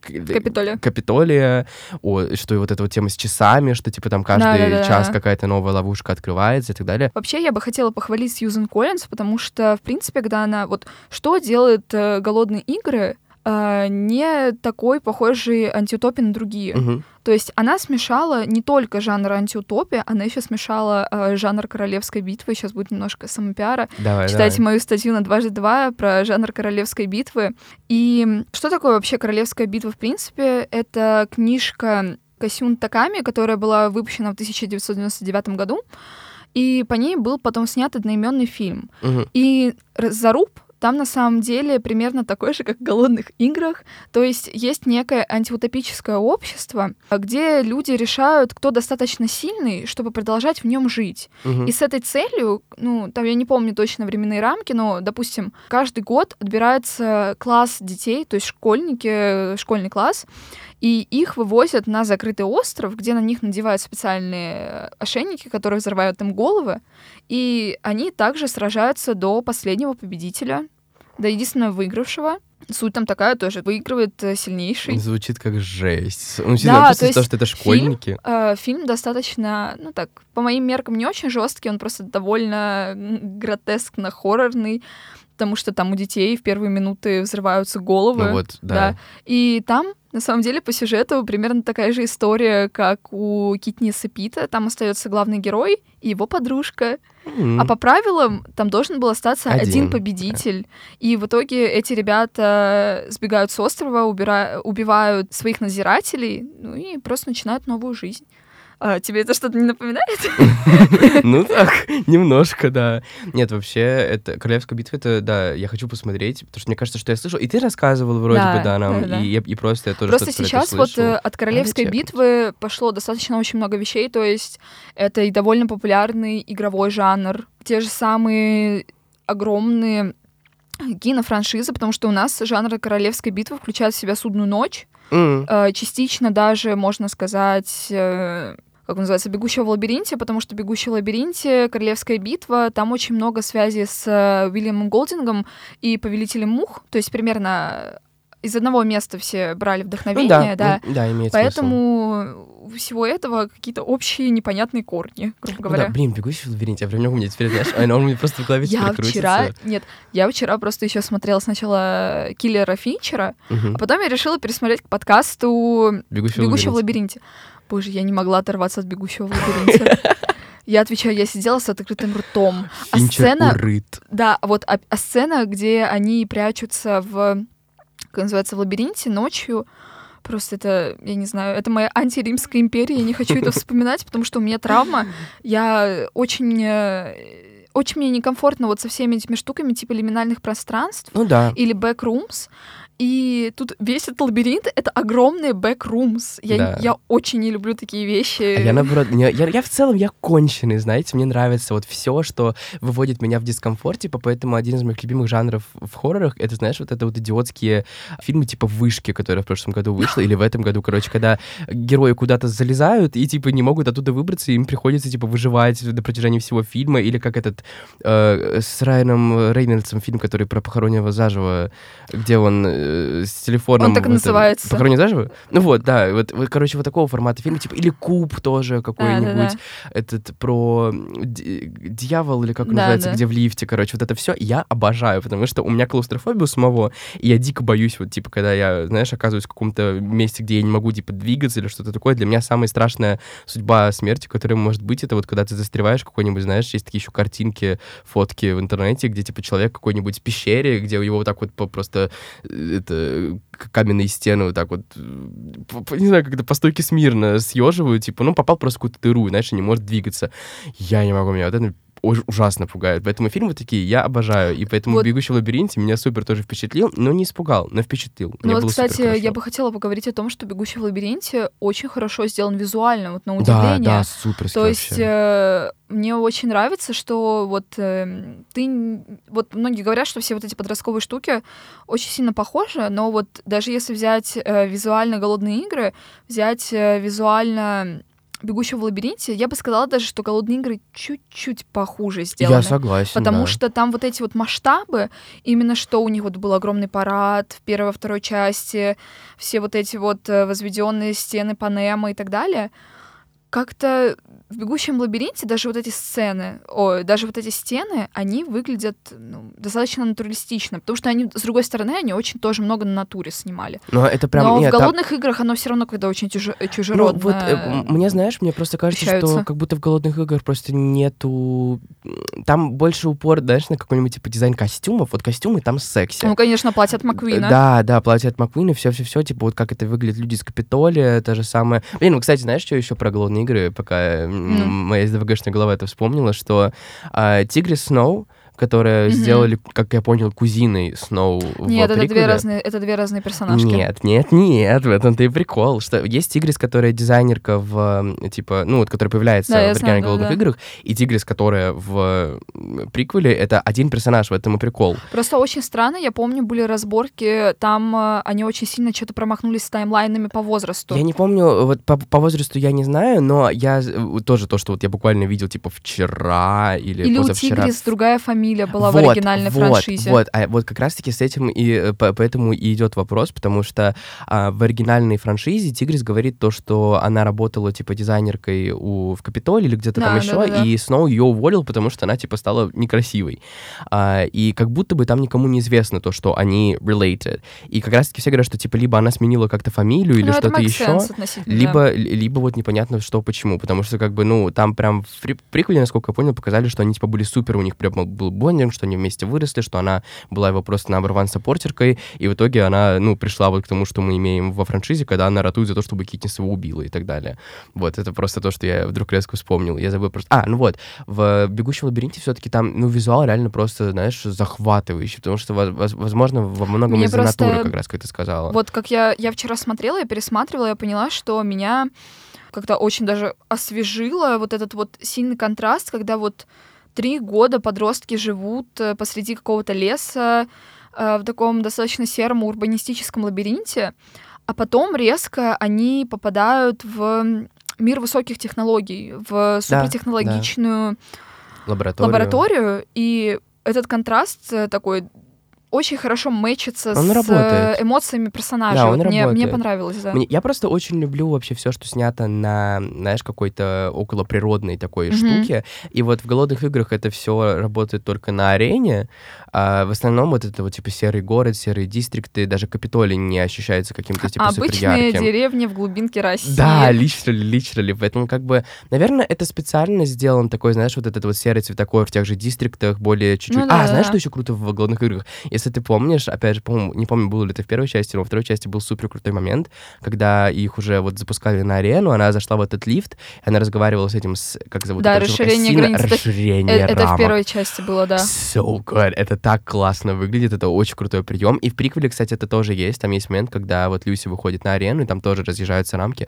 Капитолия. Капитолия, о, что и вот эта вот тема с часами, что типа там каждый Да-да-да. час какая-то новая ловушка открывается и так далее. Вообще, я бы хотела похвалить Сьюзен Коллинз, потому что, в принципе, когда она... Вот что делает э, «Голодные игры», э, не такой похожий антиутопии на другие. Мгм. То есть она смешала не только жанр антиутопия, она еще смешала э, жанр королевской битвы. Сейчас будет немножко самопиара. Давай, Читайте давай. мою статью на дважды два про жанр королевской битвы. И что такое вообще королевская битва? В принципе, это книжка Касюн Таками, которая была выпущена в 1999 году. И по ней был потом снят одноименный фильм. Мгм. И заруб там на самом деле примерно такой же, как в «Голодных играх». То есть есть некое антиутопическое общество, где люди решают, кто достаточно сильный, чтобы продолжать в нем жить. Мгм. И с этой целью, ну, там я не помню точно временные рамки, но, допустим, каждый год отбирается класс детей, то есть школьники, школьный класс, и их вывозят на закрытый остров, где на них надевают специальные э, ошейники, которые взрывают им головы, и они также сражаются до последнего победителя, до единственного выигравшего. Суть там такая тоже, выигрывает э, сильнейший. Звучит как жесть. Ну, Да, просто то есть что это школьники. Э, Фильм достаточно, ну так, по моим меркам не очень жесткий, он просто довольно м, гротескно-хоррорный, потому что там у детей в первые минуты взрываются головы. Ну вот, да. И там, на самом деле, по сюжету примерно такая же история, как у Китниса Пита. Там остается главный герой и его подружка. М. А по правилам там должен был остаться один, Один, победитель. И в итоге эти ребята сбегают с острова, убира- убивают своих надзирателей, ну и просто начинают новую жизнь. А, тебе это что-то не напоминает? Ну так, немножко, да. Нет, вообще, это Королевская битва, это, да, я хочу посмотреть, потому что мне кажется, что я слышал. И ты рассказывал вроде бы, да, нам, и, просто я тоже Просто сейчас вот э, от Королевской битвы пошло достаточно очень много вещей, то есть это и довольно популярный игровой жанр, те же самые огромные кинофраншизы, потому что у нас жанр Королевской битвы включает в себя Судную ночь, э, частично даже, можно сказать, э, как называется, «Бегущего в лабиринте», потому что «Бегущий в лабиринте», «Королевская битва», там очень много связей с э, Уильямом Голдингом и «Повелителем мух», то есть примерно из одного места все брали Ну вдохновение, да. ну, да, имеет смысл. Поэтому у всего этого какие-то общие непонятные корни, грубо Ну говоря. да, блин, бегущий в лабиринте, я прям не мне теперь, знаешь, а он мне просто в голове я вчера, нет, я вчера просто еще смотрела сначала Киллера Финчера, а потом я решила пересмотреть к подкасту Бегущий в «Бегущего в лабиринте. лабиринте». Боже, я не могла оторваться от «Бегущего в лабиринте». Я отвечаю, я сидела с открытым ртом. А Финчер сцена, урыт. да, вот а, а сцена, где они прячутся в, как называется, в лабиринте ночью, просто это, я не знаю, это моя антиримская империя, я не хочу это вспоминать, потому что у меня травма, я очень, э, очень мне некомфортно вот со всеми этими штуками типа лиминальных пространств Ну да. или backrooms, и тут весь этот лабиринт — это огромные backrooms. Я, Да. я очень не люблю такие вещи. А я наоборот, мне- я, я в целом, я конченый, знаете, мне нравится вот все, что выводит меня в дискомфорт, типа, поэтому один из моих любимых жанров в хоррорах, это, знаешь, вот это вот идиотские фильмы типа «Вышки», которые в прошлом году вышло, или в этом году, короче, когда герои куда-то залезают и, типа, не могут оттуда выбраться, и им приходится, типа, выживать на протяжении всего фильма, или как этот э, с Райаном Рейнольдсом фильм, который про похороненного заживо, где он э, с телефоном... Он так этом- называется. «Похороненный заживо? Ну вот, да, вот, вот, короче, вот такого формата фильма, типа, или Куб тоже какой-нибудь, Да-да-да. этот про дьявол, или как Да, называется, да. где в лифте, короче, вот это все я обожаю, потому что у меня клаустрофобия у самого, и я дико боюсь, вот, типа, когда я, знаешь, оказываюсь в каком-то месте, где я не могу, типа, двигаться или что-то такое, для меня самая страшная судьба смерти, которая может быть, это вот когда ты застреваешь какой-нибудь, знаешь, есть такие еще картинки, фотки в интернете, где, типа, человек какой-нибудь в пещере, где у него вот так вот просто э, это к- каменные стены вот так вот, э, не знаю, когда по стойке смирно съеживают, типа, ну, попал просто в какую-то дыру, знаешь, не может двигаться. Я не могу, меня вот это ужасно пугает. Поэтому фильмы такие я обожаю. И поэтому Вот. «Бегущий в лабиринте» меня супер тоже впечатлил, но не испугал, но впечатлил. Ну вот, супер кстати, я бы хотела поговорить о том, что «Бегущий в лабиринте» очень хорошо сделан визуально, вот на Да, удивление. да, суперски То есть э, мне очень нравится, что вот э, ты... Вот многие говорят, что все вот эти подростковые штуки очень сильно похожи, но вот даже если взять э, визуально «Голодные игры», взять э, визуально «Бегущего в лабиринте», я бы сказала даже, что «Голодные игры» чуть-чуть похуже сделаны. Я согласен, Потому да. что там вот эти вот масштабы, именно что у них вот был огромный парад в первой, во второй части, все вот эти вот э, возведенные стены Панема и так далее, как-то в «Бегущем лабиринте» даже вот эти сцены, о, даже вот эти стены, они выглядят ну, достаточно натуралистично, потому что они, с другой стороны, они очень тоже много на натуре снимали. Но это прям... Но нет, в там- «Голодных играх» оно все равно когда очень чужо- Ну, чужеродно. вот, э, мне, знаешь, мне просто кажется, что ощущаются. как будто в «Голодных играх» просто нету... Там больше упор, знаешь, на какой-нибудь, типа, дизайн костюмов. Вот костюмы там секси. Ну, конечно, платят Маквина. Да, да, платье от Маккуина, все-все-все, типа вот как это выглядит люди из Капитолия, то же самое. Блин, ну, кстати, знаешь, что еще про голодные игры, пока Ну. моя СДВГшная голова это вспомнила, что а, Тигрис Сноу, которая Мгм. сделали, как я понял, кузиной Сноу в Нет, это две, разные, это две разные персонажки. Нет, нет, нет, в этом-то и прикол, что есть Тигрис, которая дизайнерка в, м, типа, ну, вот, которая появляется Да, в оригинальных да, голодных да. играх, и Тигрис, которая в м, приквеле, это один персонаж, в этом и прикол. Просто очень странно, я помню, были разборки, там э, они очень сильно что-то промахнулись с таймлайнами по возрасту. Я не помню, вот по, по возрасту я не знаю, но я э, тоже то, что вот я буквально видел, типа, вчера или, Или у позавчера. Тигрис другая фамилия была в Вот, оригинальной вот, франшизе. Вот, а вот как раз-таки с этим и э, по- поэтому и идет вопрос, потому что а, в оригинальной франшизе Тигрис говорит то, что она работала типа дизайнеркой у, в Капитоле или где-то Да, там да, еще, да, да. и Сноу ее уволил, потому что она типа стала некрасивой. А, и как будто бы там никому не известно то, что они related. И как раз-таки все говорят, что типа либо она сменила как-то фамилию или Ну, что-то еще. относительно, да. Либо, ли- либо вот непонятно что, почему. Потому что, как бы, ну, там прям в при- приквеле, насколько я понял, показали, что они, типа, были супер, у них прям был, бондинг, что они вместе выросли, что она была его просто number one саппортеркой, и в итоге она, ну, пришла вот к тому, что мы имеем во франшизе, когда она ратует за то, чтобы Китнис его убила и так далее. Вот, это просто то, что я вдруг резко вспомнил. Я забыл просто... А, ну вот, в «Бегущем лабиринте» все-таки там, ну, визуал реально просто, знаешь, захватывающий, потому что, возможно, во многом из-за просто... натуры, как раз, как ты сказала. Вот как я, я вчера смотрела, я пересматривала, я поняла, что меня как-то очень даже освежило вот этот вот сильный контраст, когда вот три года подростки живут э, посреди какого-то леса э, в таком достаточно сером урбанистическом лабиринте, а потом резко они попадают в мир высоких технологий, в супертехнологичную да, да. лабораторию. лабораторию, и этот контраст э, такой очень хорошо мэчится он с работает. эмоциями персонажа. Да, он вот мне, мне понравилось, да. Мне, я просто очень люблю вообще все, что снято на, знаешь, какой-то околоприродной такой mm-hmm. штуке. И вот в голодных играх это все работает только на арене. А в основном вот это вот типа серый город, серые дистрикты, даже Капитолий не ощущается каким-то типа Обычные деревни в глубинке России. Да, личерали, личерали. Поэтому как бы, наверное, это специально сделан такой, знаешь, вот этот вот серый цветокор в тех же дистриктах, более чуть-чуть. Ну, да, а, знаешь, что еще круто в голодных играх? Если ты помнишь, опять же, по не помню, было ли это в первой части, но во второй части был супер крутой момент, когда их уже вот запускали на арену, она зашла в этот лифт, и она разговаривала с этим, с, как зовут? Да, расширение границ. Расширение это, это в первой части было, да. So good. Это так классно выглядит, это очень крутой прием. И в приквеле, кстати, это тоже есть. Там есть момент, когда вот Люси выходит на арену, и там тоже разъезжаются рамки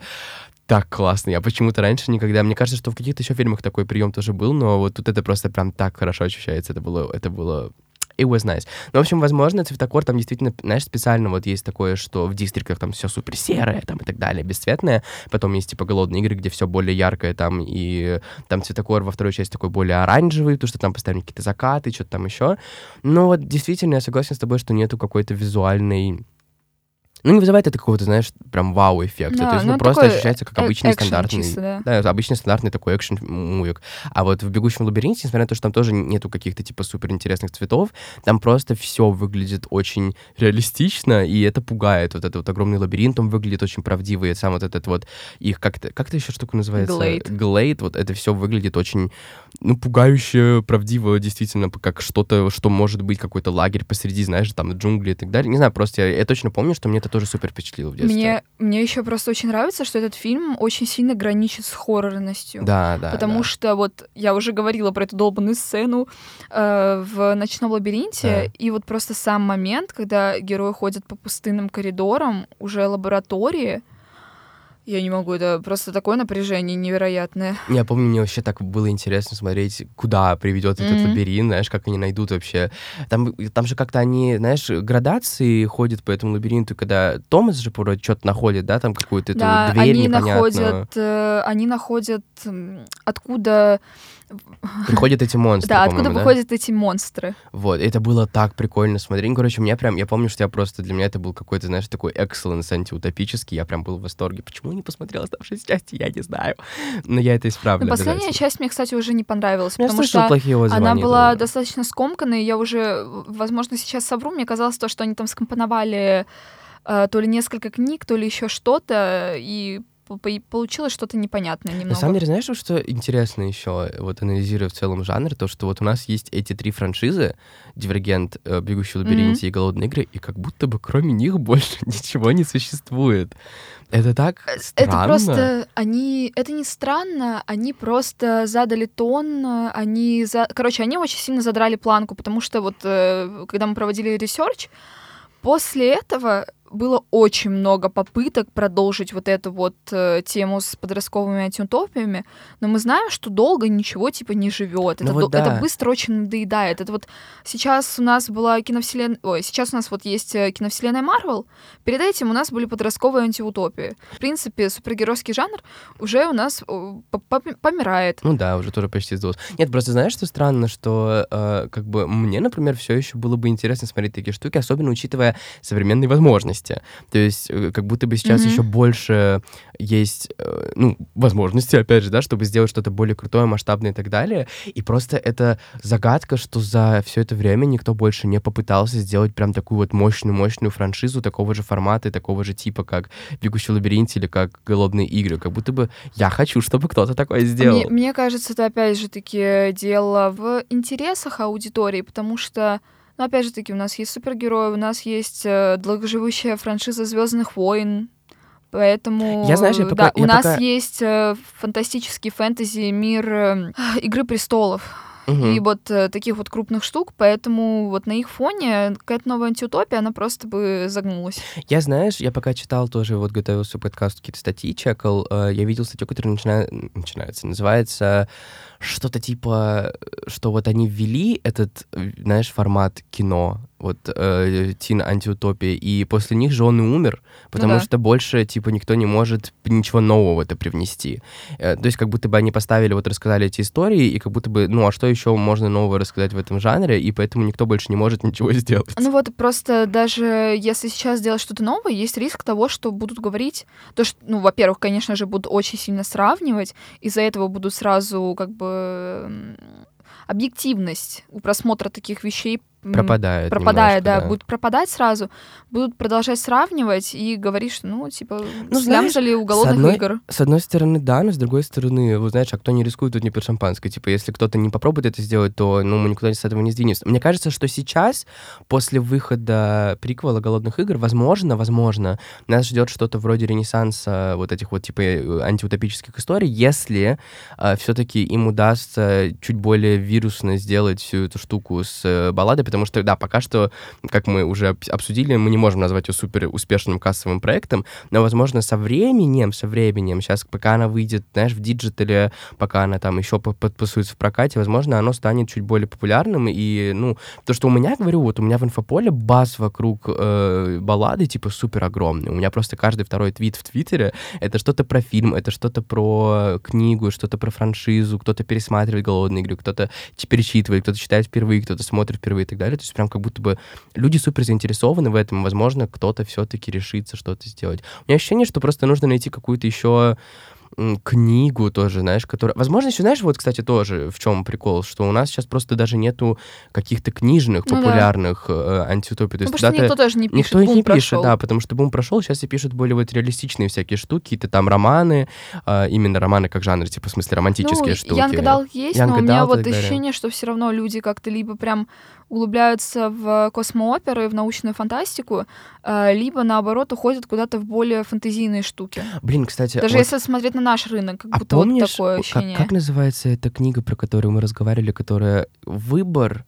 так классно. Я почему-то раньше никогда... Мне кажется, что в каких-то еще фильмах такой прием тоже был, но вот тут это просто прям так хорошо ощущается. Это было, это было it was nice. Ну, в общем, возможно, цветокор там действительно, знаешь, специально вот есть такое, что в дистриктах там все супер серое там и так далее, бесцветное. Потом есть типа голодные игры, где все более яркое там, и там цветокор во второй части такой более оранжевый, потому что там постоянно какие-то закаты, что-то там еще. Но вот действительно я согласен с тобой, что нету какой-то визуальной ну, не вызывает это какого-то, знаешь, прям вау-эффекта. Да, То есть, ну, ну просто ощущается как обычный стандартный... Чисто, да. да, обычный стандартный такой экшен-мувик. А вот в «Бегущем лабиринте», несмотря на то, что там тоже нету каких-то, типа, супер интересных цветов, там просто все выглядит очень реалистично, и это пугает. Вот этот вот огромный лабиринт, он выглядит очень правдивый. И сам вот этот вот их как-то... Как-то еще штука называется? Глейд. Глейд. Вот это все выглядит очень, ну, пугающе, правдиво, действительно, как что-то, что может быть какой-то лагерь посреди, знаешь, там, джунгли и так далее. Не знаю, просто я, я точно помню, что мне это тоже супер впечатлило в детстве. Мне, мне еще просто очень нравится, что этот фильм очень сильно граничит с хоррорностью. Да, да. Потому да. что вот я уже говорила про эту долбанную сцену э, в ночном лабиринте, да. и вот просто сам момент, когда герои ходят по пустынным коридорам, уже лаборатории, я не могу, это просто такое напряжение невероятное. Я помню, мне вообще так было интересно смотреть, куда приведет mm-hmm. этот лабиринт, знаешь, как они найдут вообще. Там, там же как-то они, знаешь, градации ходят по этому лабиринту, когда Томас же вроде что-то находит, да, там какую-то да, эту дверь они непонятную. находят, э, они находят, откуда Приходят эти монстры. Да, откуда выходят эти монстры. Вот, это было так прикольно смотреть. Ну, короче, мне прям, я помню, что я просто, для меня это был какой-то, знаешь, такой excellence антиутопический. Я прям был в восторге. Почему не посмотрел оставшиеся части, я не знаю. Но я это исправлю. Но последняя часть мне, кстати, уже не понравилась, мне потому что плохие она была тоже. достаточно скомканной. Я уже, возможно, сейчас совру. Мне казалось то, что они там скомпоновали э, то ли несколько книг, то ли еще что-то, и получилось что-то непонятное немного. На самом деле, знаешь, что интересно еще, вот анализируя в целом жанр, то, что вот у нас есть эти три франшизы, Дивергент, э, Бегущий в лабиринте mm-hmm. и Голодные игры, и как будто бы кроме них больше ничего не существует. Это так э, странно. Это просто, они, это не странно, они просто задали тон, они, за... короче, они очень сильно задрали планку, потому что вот, э, когда мы проводили research, после этого было очень много попыток продолжить вот эту вот э, тему с подростковыми антиутопиями, но мы знаем, что долго ничего типа не живет. Это, ну вот да. это быстро очень надоедает. Это вот сейчас у нас была киновселенная... Ой, сейчас у нас вот есть э, киновселенная Марвел. Перед этим у нас были подростковые антиутопии. В принципе, супергеройский жанр уже у нас помирает. Ну да, уже тоже почти сдулся. Нет, просто знаешь, что странно, что э, как бы мне, например, все еще было бы интересно смотреть такие штуки, особенно учитывая современные возможности месте. То есть э, как будто бы сейчас mm-hmm. еще больше есть, э, ну, возможности, опять же, да, чтобы сделать что-то более крутое, масштабное и так далее. И просто это загадка, что за все это время никто больше не попытался сделать прям такую вот мощную-мощную франшизу такого же формата и такого же типа, как «Бегущий в лабиринте» или как «Голодные игры». Как будто бы я хочу, чтобы кто-то такое сделал. Мне, мне кажется, это опять же таки дело в интересах аудитории, потому что ну, опять же таки, у нас есть супергерои, у нас есть э, долгоживущая франшиза Звездных войн, Поэтому я, знаешь, я пока, да, я у пока... нас есть э, фантастический фэнтези мир э, Игры престолов. Угу. И вот э, таких вот крупных штук, поэтому вот на их фоне какая-то новая антиутопия, она просто бы загнулась. Я, знаешь, я пока читал тоже, вот готовился к подкасту, какие-то статьи чекал, э, я видел статью, которая начина... начинается, называется что-то типа, что вот они ввели этот, знаешь, формат кино, вот э, Тин антиутопия, и после них же он и умер, потому ну, да. что больше, типа, никто не может ничего нового в это привнести. Э, то есть как будто бы они поставили, вот рассказали эти истории, и как будто бы, ну, а что еще можно нового рассказать в этом жанре, и поэтому никто больше не может ничего сделать. Ну вот, просто даже если сейчас сделать что-то новое, есть риск того, что будут говорить, то, что, ну, во-первых, конечно же, будут очень сильно сравнивать, из-за этого будут сразу как бы объективность у просмотра таких вещей пропадает. Пропадает, да, да, будут пропадать сразу, будут продолжать сравнивать и говорить, что, ну, типа, ну, слямзали уголовных с одной, игр. С одной стороны, да, но с другой стороны, вот знаешь, а кто не рискует, тут не пьет шампанское. Типа, если кто-то не попробует это сделать, то, ну, мы никуда с этого не сдвинемся. Мне кажется, что сейчас, после выхода приквела «Голодных игр», возможно, возможно, нас ждет что-то вроде ренессанса вот этих вот, типа, э, антиутопических историй, если э, все-таки им удастся чуть более вирусно сделать всю эту штуку с э, балладой, потому что, да, пока что, как мы уже обсудили, мы не можем назвать ее супер успешным кассовым проектом, но, возможно, со временем, со временем, сейчас, пока она выйдет, знаешь, в digital е, пока она там еще подписывается в прокате, возможно, оно станет чуть более популярным, и, ну, то, что у меня, говорю, вот у меня в инфополе buzz вокруг э, баллады, типа, супер огромный. У меня просто каждый второй твит в Твиттере — это что-то про фильм, это что-то про книгу, что-то про франшизу, кто-то пересматривает «Голодные игры», кто-то перечитывает, кто-то читает впервые, кто-то смотрит впервые и так далее. То есть прям как будто бы люди супер заинтересованы в этом, возможно, кто-то все-таки решится что-то сделать. У меня ощущение, что просто нужно найти какую-то еще книгу тоже, знаешь, которая... Возможно, еще, знаешь, вот, кстати, тоже в чем прикол, что у нас сейчас просто даже нету каких-то книжных, ну, популярных да. э, антиутопий. То ну, есть, потому что никто тоже не пишет, Никто их не прошел. пишет, да, потому что бум прошел, сейчас все пишут более вот реалистичные всякие штуки, какие-то там романы, э, именно романы как жанр, типа, в смысле, романтические ну, штуки. Янг Далл есть, Young но у меня вот ощущение, что все равно люди как-то либо прям углубляются в космооперы, в научную фантастику, э, либо, наоборот, уходят куда-то в более фантазийные штуки. Блин, кстати... Даже вот... если смотреть на наш рынок, как а будто помнишь, вот такое ощущение. Как, как называется эта книга, про которую мы разговаривали, которая «Выбор»,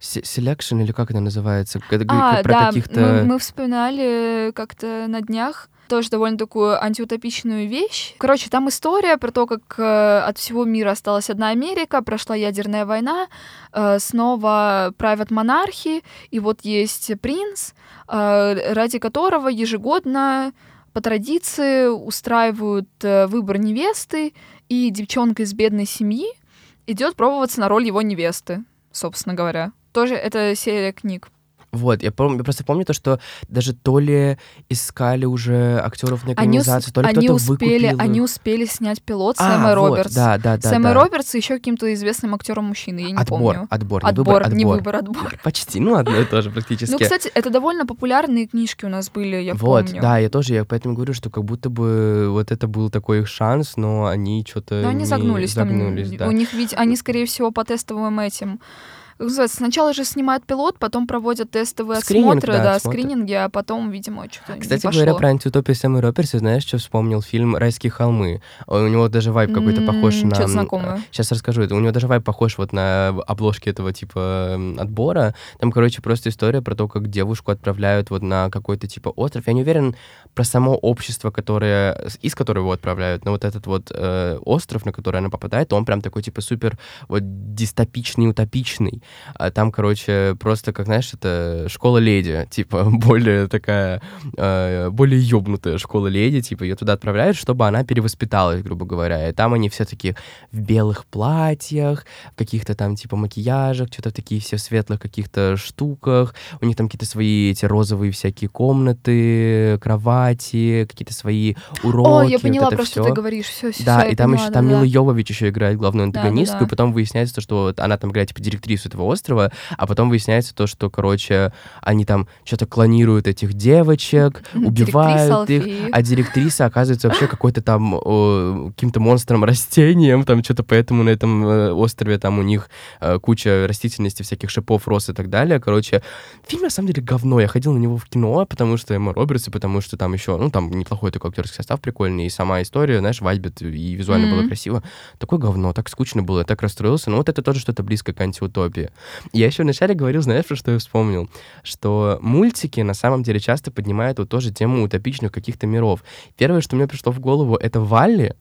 Selection, или как это называется? Это а, про да, каких-то... мы, мы вспоминали как-то на днях тоже довольно такую антиутопичную вещь. Короче, там история про то, как э, от всего мира осталась одна Америка, прошла ядерная война, э, снова правят монархи, и вот есть принц, э, ради которого ежегодно по традиции устраивают э, выбор невесты, и девчонка из бедной семьи идет пробоваться на роль его невесты, собственно говоря. Тоже это серия книг. Вот, я, помню, я просто помню то, что даже то ли искали уже актеров на экранизацию, то ли они кто-то успели, выкупил. Они успели снять пилот а, Сэма вот, Робертс. Да, да, да. Сэма да. Робертс и еще каким-то известным актером мужчины, я не отбор, помню. Отбор, отбор, не выбор, отбор. Не выбор, отбор. Почти, ну одно и то же практически. Ну, кстати, это довольно популярные книжки у нас были, я вот, помню. Вот, да, я тоже, я поэтому говорю, что как будто бы вот это был такой их шанс, но они что-то Но они загнулись. загнулись там, да. У них ведь, они, скорее всего, по тестовым этим называется, сначала же снимают пилот, потом проводят тестовые Скрининг, осмотры, да, да скрининги, а потом, видимо, что-то Кстати не говоря, про антиутопию Сэма Робертса, знаешь, что вспомнил фильм «Райские холмы»? У него даже вайп какой-то похож на... знакомое. Сейчас расскажу это. У него даже вайп похож вот на обложки этого типа отбора. Там, короче, просто история про то, как девушку отправляют вот на какой-то типа остров. Я не уверен про само общество, которое... из которого его отправляют, но вот этот вот э, остров, на который она попадает, он прям такой типа супер вот дистопичный, утопичный. А там, короче, просто, как знаешь, это школа леди, типа, более такая, э, более ёбнутая школа леди, типа, ее туда отправляют, чтобы она перевоспиталась, грубо говоря. И там они все такие в белых платьях, в каких-то там, типа, макияжах, что-то такие все светлых каких-то штуках. У них там какие-то свои эти розовые всякие комнаты, кровати, какие-то свои уроки. О, я поняла, вот про что ты говоришь. Все, все, Да, и там еще там Мила да. Йовович еще играет главную антагонистку, да. и потом выясняется, что вот она там играет типа директрису этого острова, а потом выясняется то, что, короче, они там что-то клонируют этих девочек, убивают их, а директриса оказывается вообще какой-то там о, каким-то монстром растением, там что-то поэтому на этом э, острове там у них э, куча растительности, всяких шипов, роз и так далее. Короче, фильм на самом деле говно. Я ходил на него в кино, потому что Эмма Робертс, и потому что там еще, ну, там неплохой такой актерский состав прикольный, и сама история, знаешь, вайбит, и визуально было Мгм. красиво. Такое говно, так скучно было, я так расстроился. Но вот это тоже что-то близко к антиутопии. Я еще вначале говорил, знаешь, про что я вспомнил? Что мультики на самом деле часто поднимают вот тоже тему утопичных каких-то миров. Первое, что мне пришло в голову, это Валли,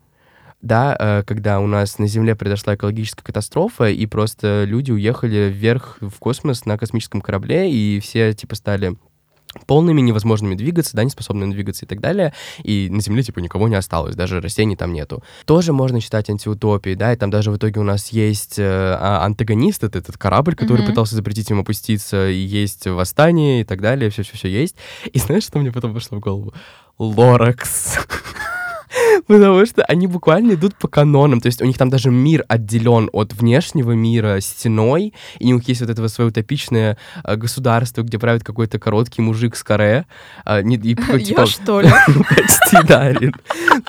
да, э, когда у нас на Земле произошла экологическая катастрофа, и просто люди уехали вверх в космос на космическом корабле, и все, типа, стали полными, невозможными двигаться, да, неспособными двигаться и так далее, и на Земле, типа, никого не осталось, даже растений там нету. Тоже можно считать антиутопией, да, и там даже в итоге у нас есть э, а- антагонист, это этот корабль, который Мгм. пытался запретить им опуститься, и есть восстание и так далее, все-все-все есть. И знаешь, что мне потом пришло в голову? Лоракс. Потому что они буквально идут по канонам. То есть у них там даже мир отделен от внешнего мира стеной, и у них есть вот это свое утопичное э, государство, где правит какой-то короткий мужик с каре. а, не- и, типа, Я что ли? Почти, да.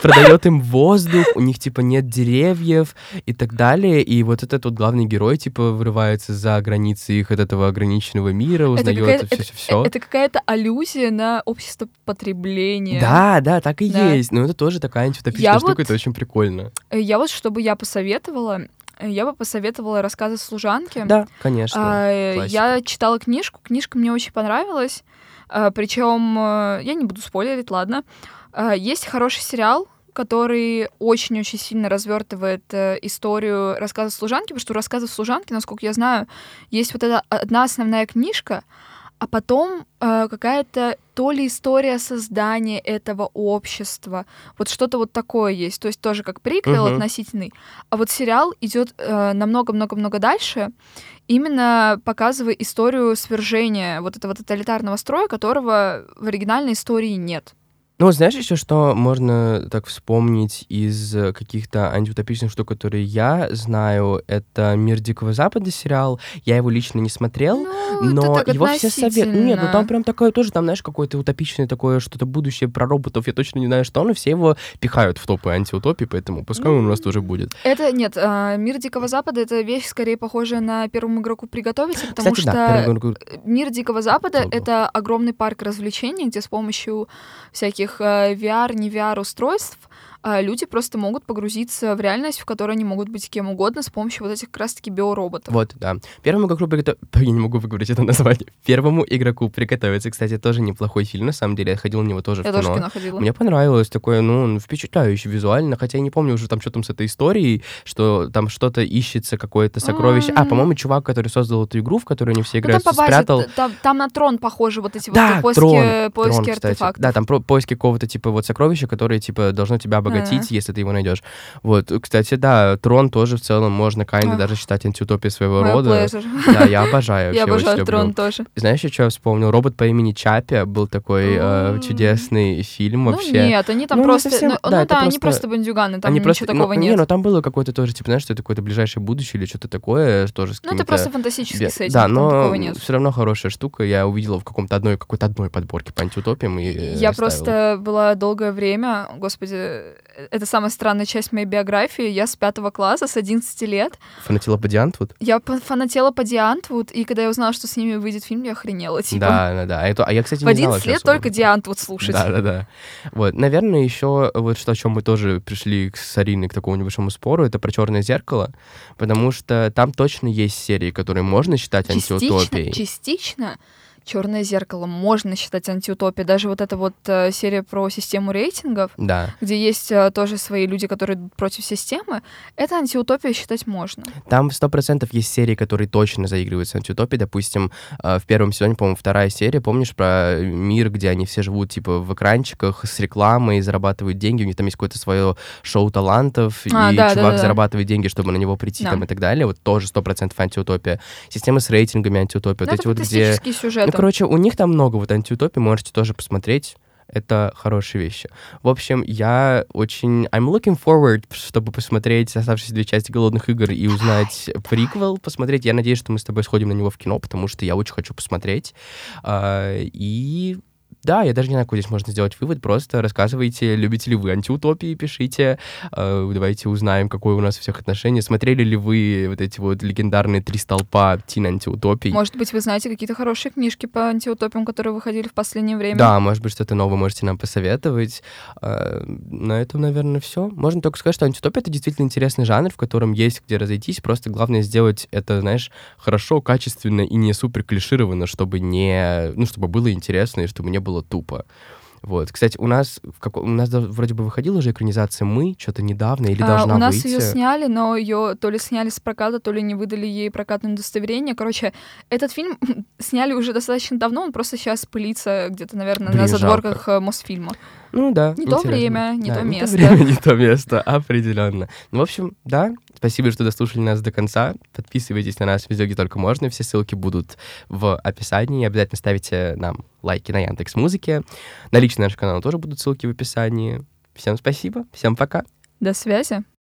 Продает им воздух, у них, типа, нет деревьев и так далее. И вот этот вот главный герой, типа, вырывается за границы их от этого ограниченного мира, узнает все-все-все. Это какая-то аллюзия на общество потребления. Да, да, так и есть. Но это тоже такая антиутопичная Я штука, вот- это очень прикольно. Э, Я вот, чтобы я посоветовала, э, я бы посоветовала рассказы служанки. Да, конечно. А, э, классика. я читала книжку, книжка мне очень понравилась. Причем я не буду спойлерить, ладно. А, Есть хороший сериал, который очень-очень сильно развертывает э, историю рассказов служанки, потому что у рассказов служанки, насколько я знаю, есть вот эта одна основная книжка, а потом э, какая-то то ли история создания этого общества, вот что-то вот такое есть, то есть тоже как приквел Мгм. относительный, а вот сериал идет намного-много-много дальше, именно показывая историю свержения вот этого тоталитарного строя, которого в оригинальной истории нет. Ну, вот знаешь еще, что можно так вспомнить из э, каких-то антиутопичных штук, которые я знаю? Это «Мир Дикого Запада» сериал. Я его лично не смотрел, Ну, но его все советуют. Нет, ну там прям такое тоже, там, знаешь, какое-то утопичное такое что-то будущее про роботов. Я точно не знаю, что, но все его пихают в топы антиутопии, поэтому пускай он у нас тоже будет. Это нет, а, мир Дикого Запада это вещь скорее похожая на первому игроку приготовиться, потому Кстати, что да, мир Дикого Запада это огромный парк развлечений, где с помощью всяких э, VR, не VR устройств люди просто могут погрузиться в реальность, в которой они могут быть кем угодно с помощью вот этих как раз-таки биороботов. Вот, да. Первому игроку приготовиться... Я не могу выговорить это название. Первому игроку приготовиться, кстати, тоже неплохой фильм, на самом деле. Я ходил на него тоже Я в тоже кино. в кино ходила. Мне понравилось такое, ну, он впечатляющий визуально, хотя я не помню уже там, что там с этой историей, что там что-то ищется, какое-то сокровище. А, по-моему, чувак, который создал эту игру, в которой они все Ну, там играют, базе, спрятал... там, там на трон похожи вот эти Да, вот поиски, трон, поиски трон, кстати. артефактов. Да, там про поиски какого-то типа вот сокровища, которое типа должно тебя обогатить, Ага. если ты его найдешь. Вот, кстати, да, трон тоже в целом можно kinda даже считать антиутопией своего My рода. pleasure. Да, я обожаю. Я вообще обожаю трон тоже. Знаешь, еще что я вспомнил? Робот по имени Чапи был такой э, чудесный фильм вообще. Ну нет, они там Ну, просто... совсем- ну, да, ну да, они просто- бандюганы, там Они ничего просто, такого ну, нет. Не, ну там было какое-то тоже, типа, знаешь, что это какое-то ближайшее будущее или что-то такое, тоже с Ну, это просто фантастический бе- сеттинг, Да, но все равно хорошая штука. Я увидела в каком-то одной, какой-то одной подборке по антиутопиям и э, Я просто была долгое время, господи, это самая странная часть моей биографии. Я с пятого класса, с 11 лет. Фанатила по Диантвуд? Я фанатела по Диантвуд, и когда я узнала, что с ними выйдет фильм, я охренела. Типа, Да, да, да. А, это- а я, кстати, в не знал 11 вообще лет особо. только Диантвуд слушать. Да, да, да. Вот, наверное, еще вот что, о чем мы тоже пришли к- с Ариной к такому небольшому спору, это про черное зеркало, потому что там точно есть серии, которые можно считать Частично, антиутопией. частично Черное зеркало можно считать антиутопией. Даже вот эта вот э, серия про систему рейтингов, Да. где есть э, тоже свои люди, которые против системы, это антиутопия считать можно. Там сто процентов есть серии, которые точно заигрывают с антиутопией. Допустим, э, в первом сезоне, по-моему, вторая серия, помнишь про мир, где они все живут, типа, в экранчиках с рекламой, зарабатывают деньги, у них там есть какое-то свое шоу талантов, А, и да, да, чувак да. зарабатывает деньги, чтобы на него прийти Да. там и так далее. Вот тоже сто процентов антиутопия. Система с рейтингами антиутопия. Ну, Вот это эти вот где... фантастический сюжет. Ну, короче, у них там много вот антиутопий, можете тоже посмотреть. Это хорошие вещи. В общем, я очень... I'm looking forward, чтобы посмотреть оставшиеся две части «Голодных игр» и узнать приквел, посмотреть. Я надеюсь, что мы с тобой сходим на него в кино, потому что я очень хочу посмотреть. А, И да, я даже не знаю, какой здесь можно сделать вывод. Просто рассказывайте, любите ли вы антиутопии, пишите. Э, Давайте узнаем, какое у нас у всех отношение. Смотрели ли вы вот эти вот легендарные три столпа тин антиутопий? Может быть, вы знаете какие-то хорошие книжки по антиутопиям, которые выходили в последнее время? Да, может быть, что-то новое можете нам посоветовать. Э, На этом, наверное, все. Можно только сказать, что антиутопия — это действительно интересный жанр, в котором есть где разойтись. Просто главное сделать это, знаешь, хорошо, качественно и не супер клишированно, чтобы не... Ну, чтобы было интересно и чтобы не было тупо. Вот. Кстати, у нас в како- у нас вроде бы выходила уже экранизация «Мы» что-то недавно или А, должна у нас выйти. ее сняли, но ее то ли сняли с проката, то ли не выдали ей прокатное удостоверение. Короче, этот фильм сняли уже достаточно давно, он просто сейчас пылится где-то, наверное, Блин, на жалко. задворках э, Мосфильма. Ну да. Не то интересно. время, не Да, то Не место. то время, не то место, определенно. Ну, в общем, да, спасибо, что дослушали нас до конца. Подписывайтесь на нас везде, где только можно. Все ссылки будут в описании. Обязательно ставите нам лайки на Яндекс Музыке. На личный наш канал тоже будут ссылки в описании. Всем спасибо, всем пока. До связи.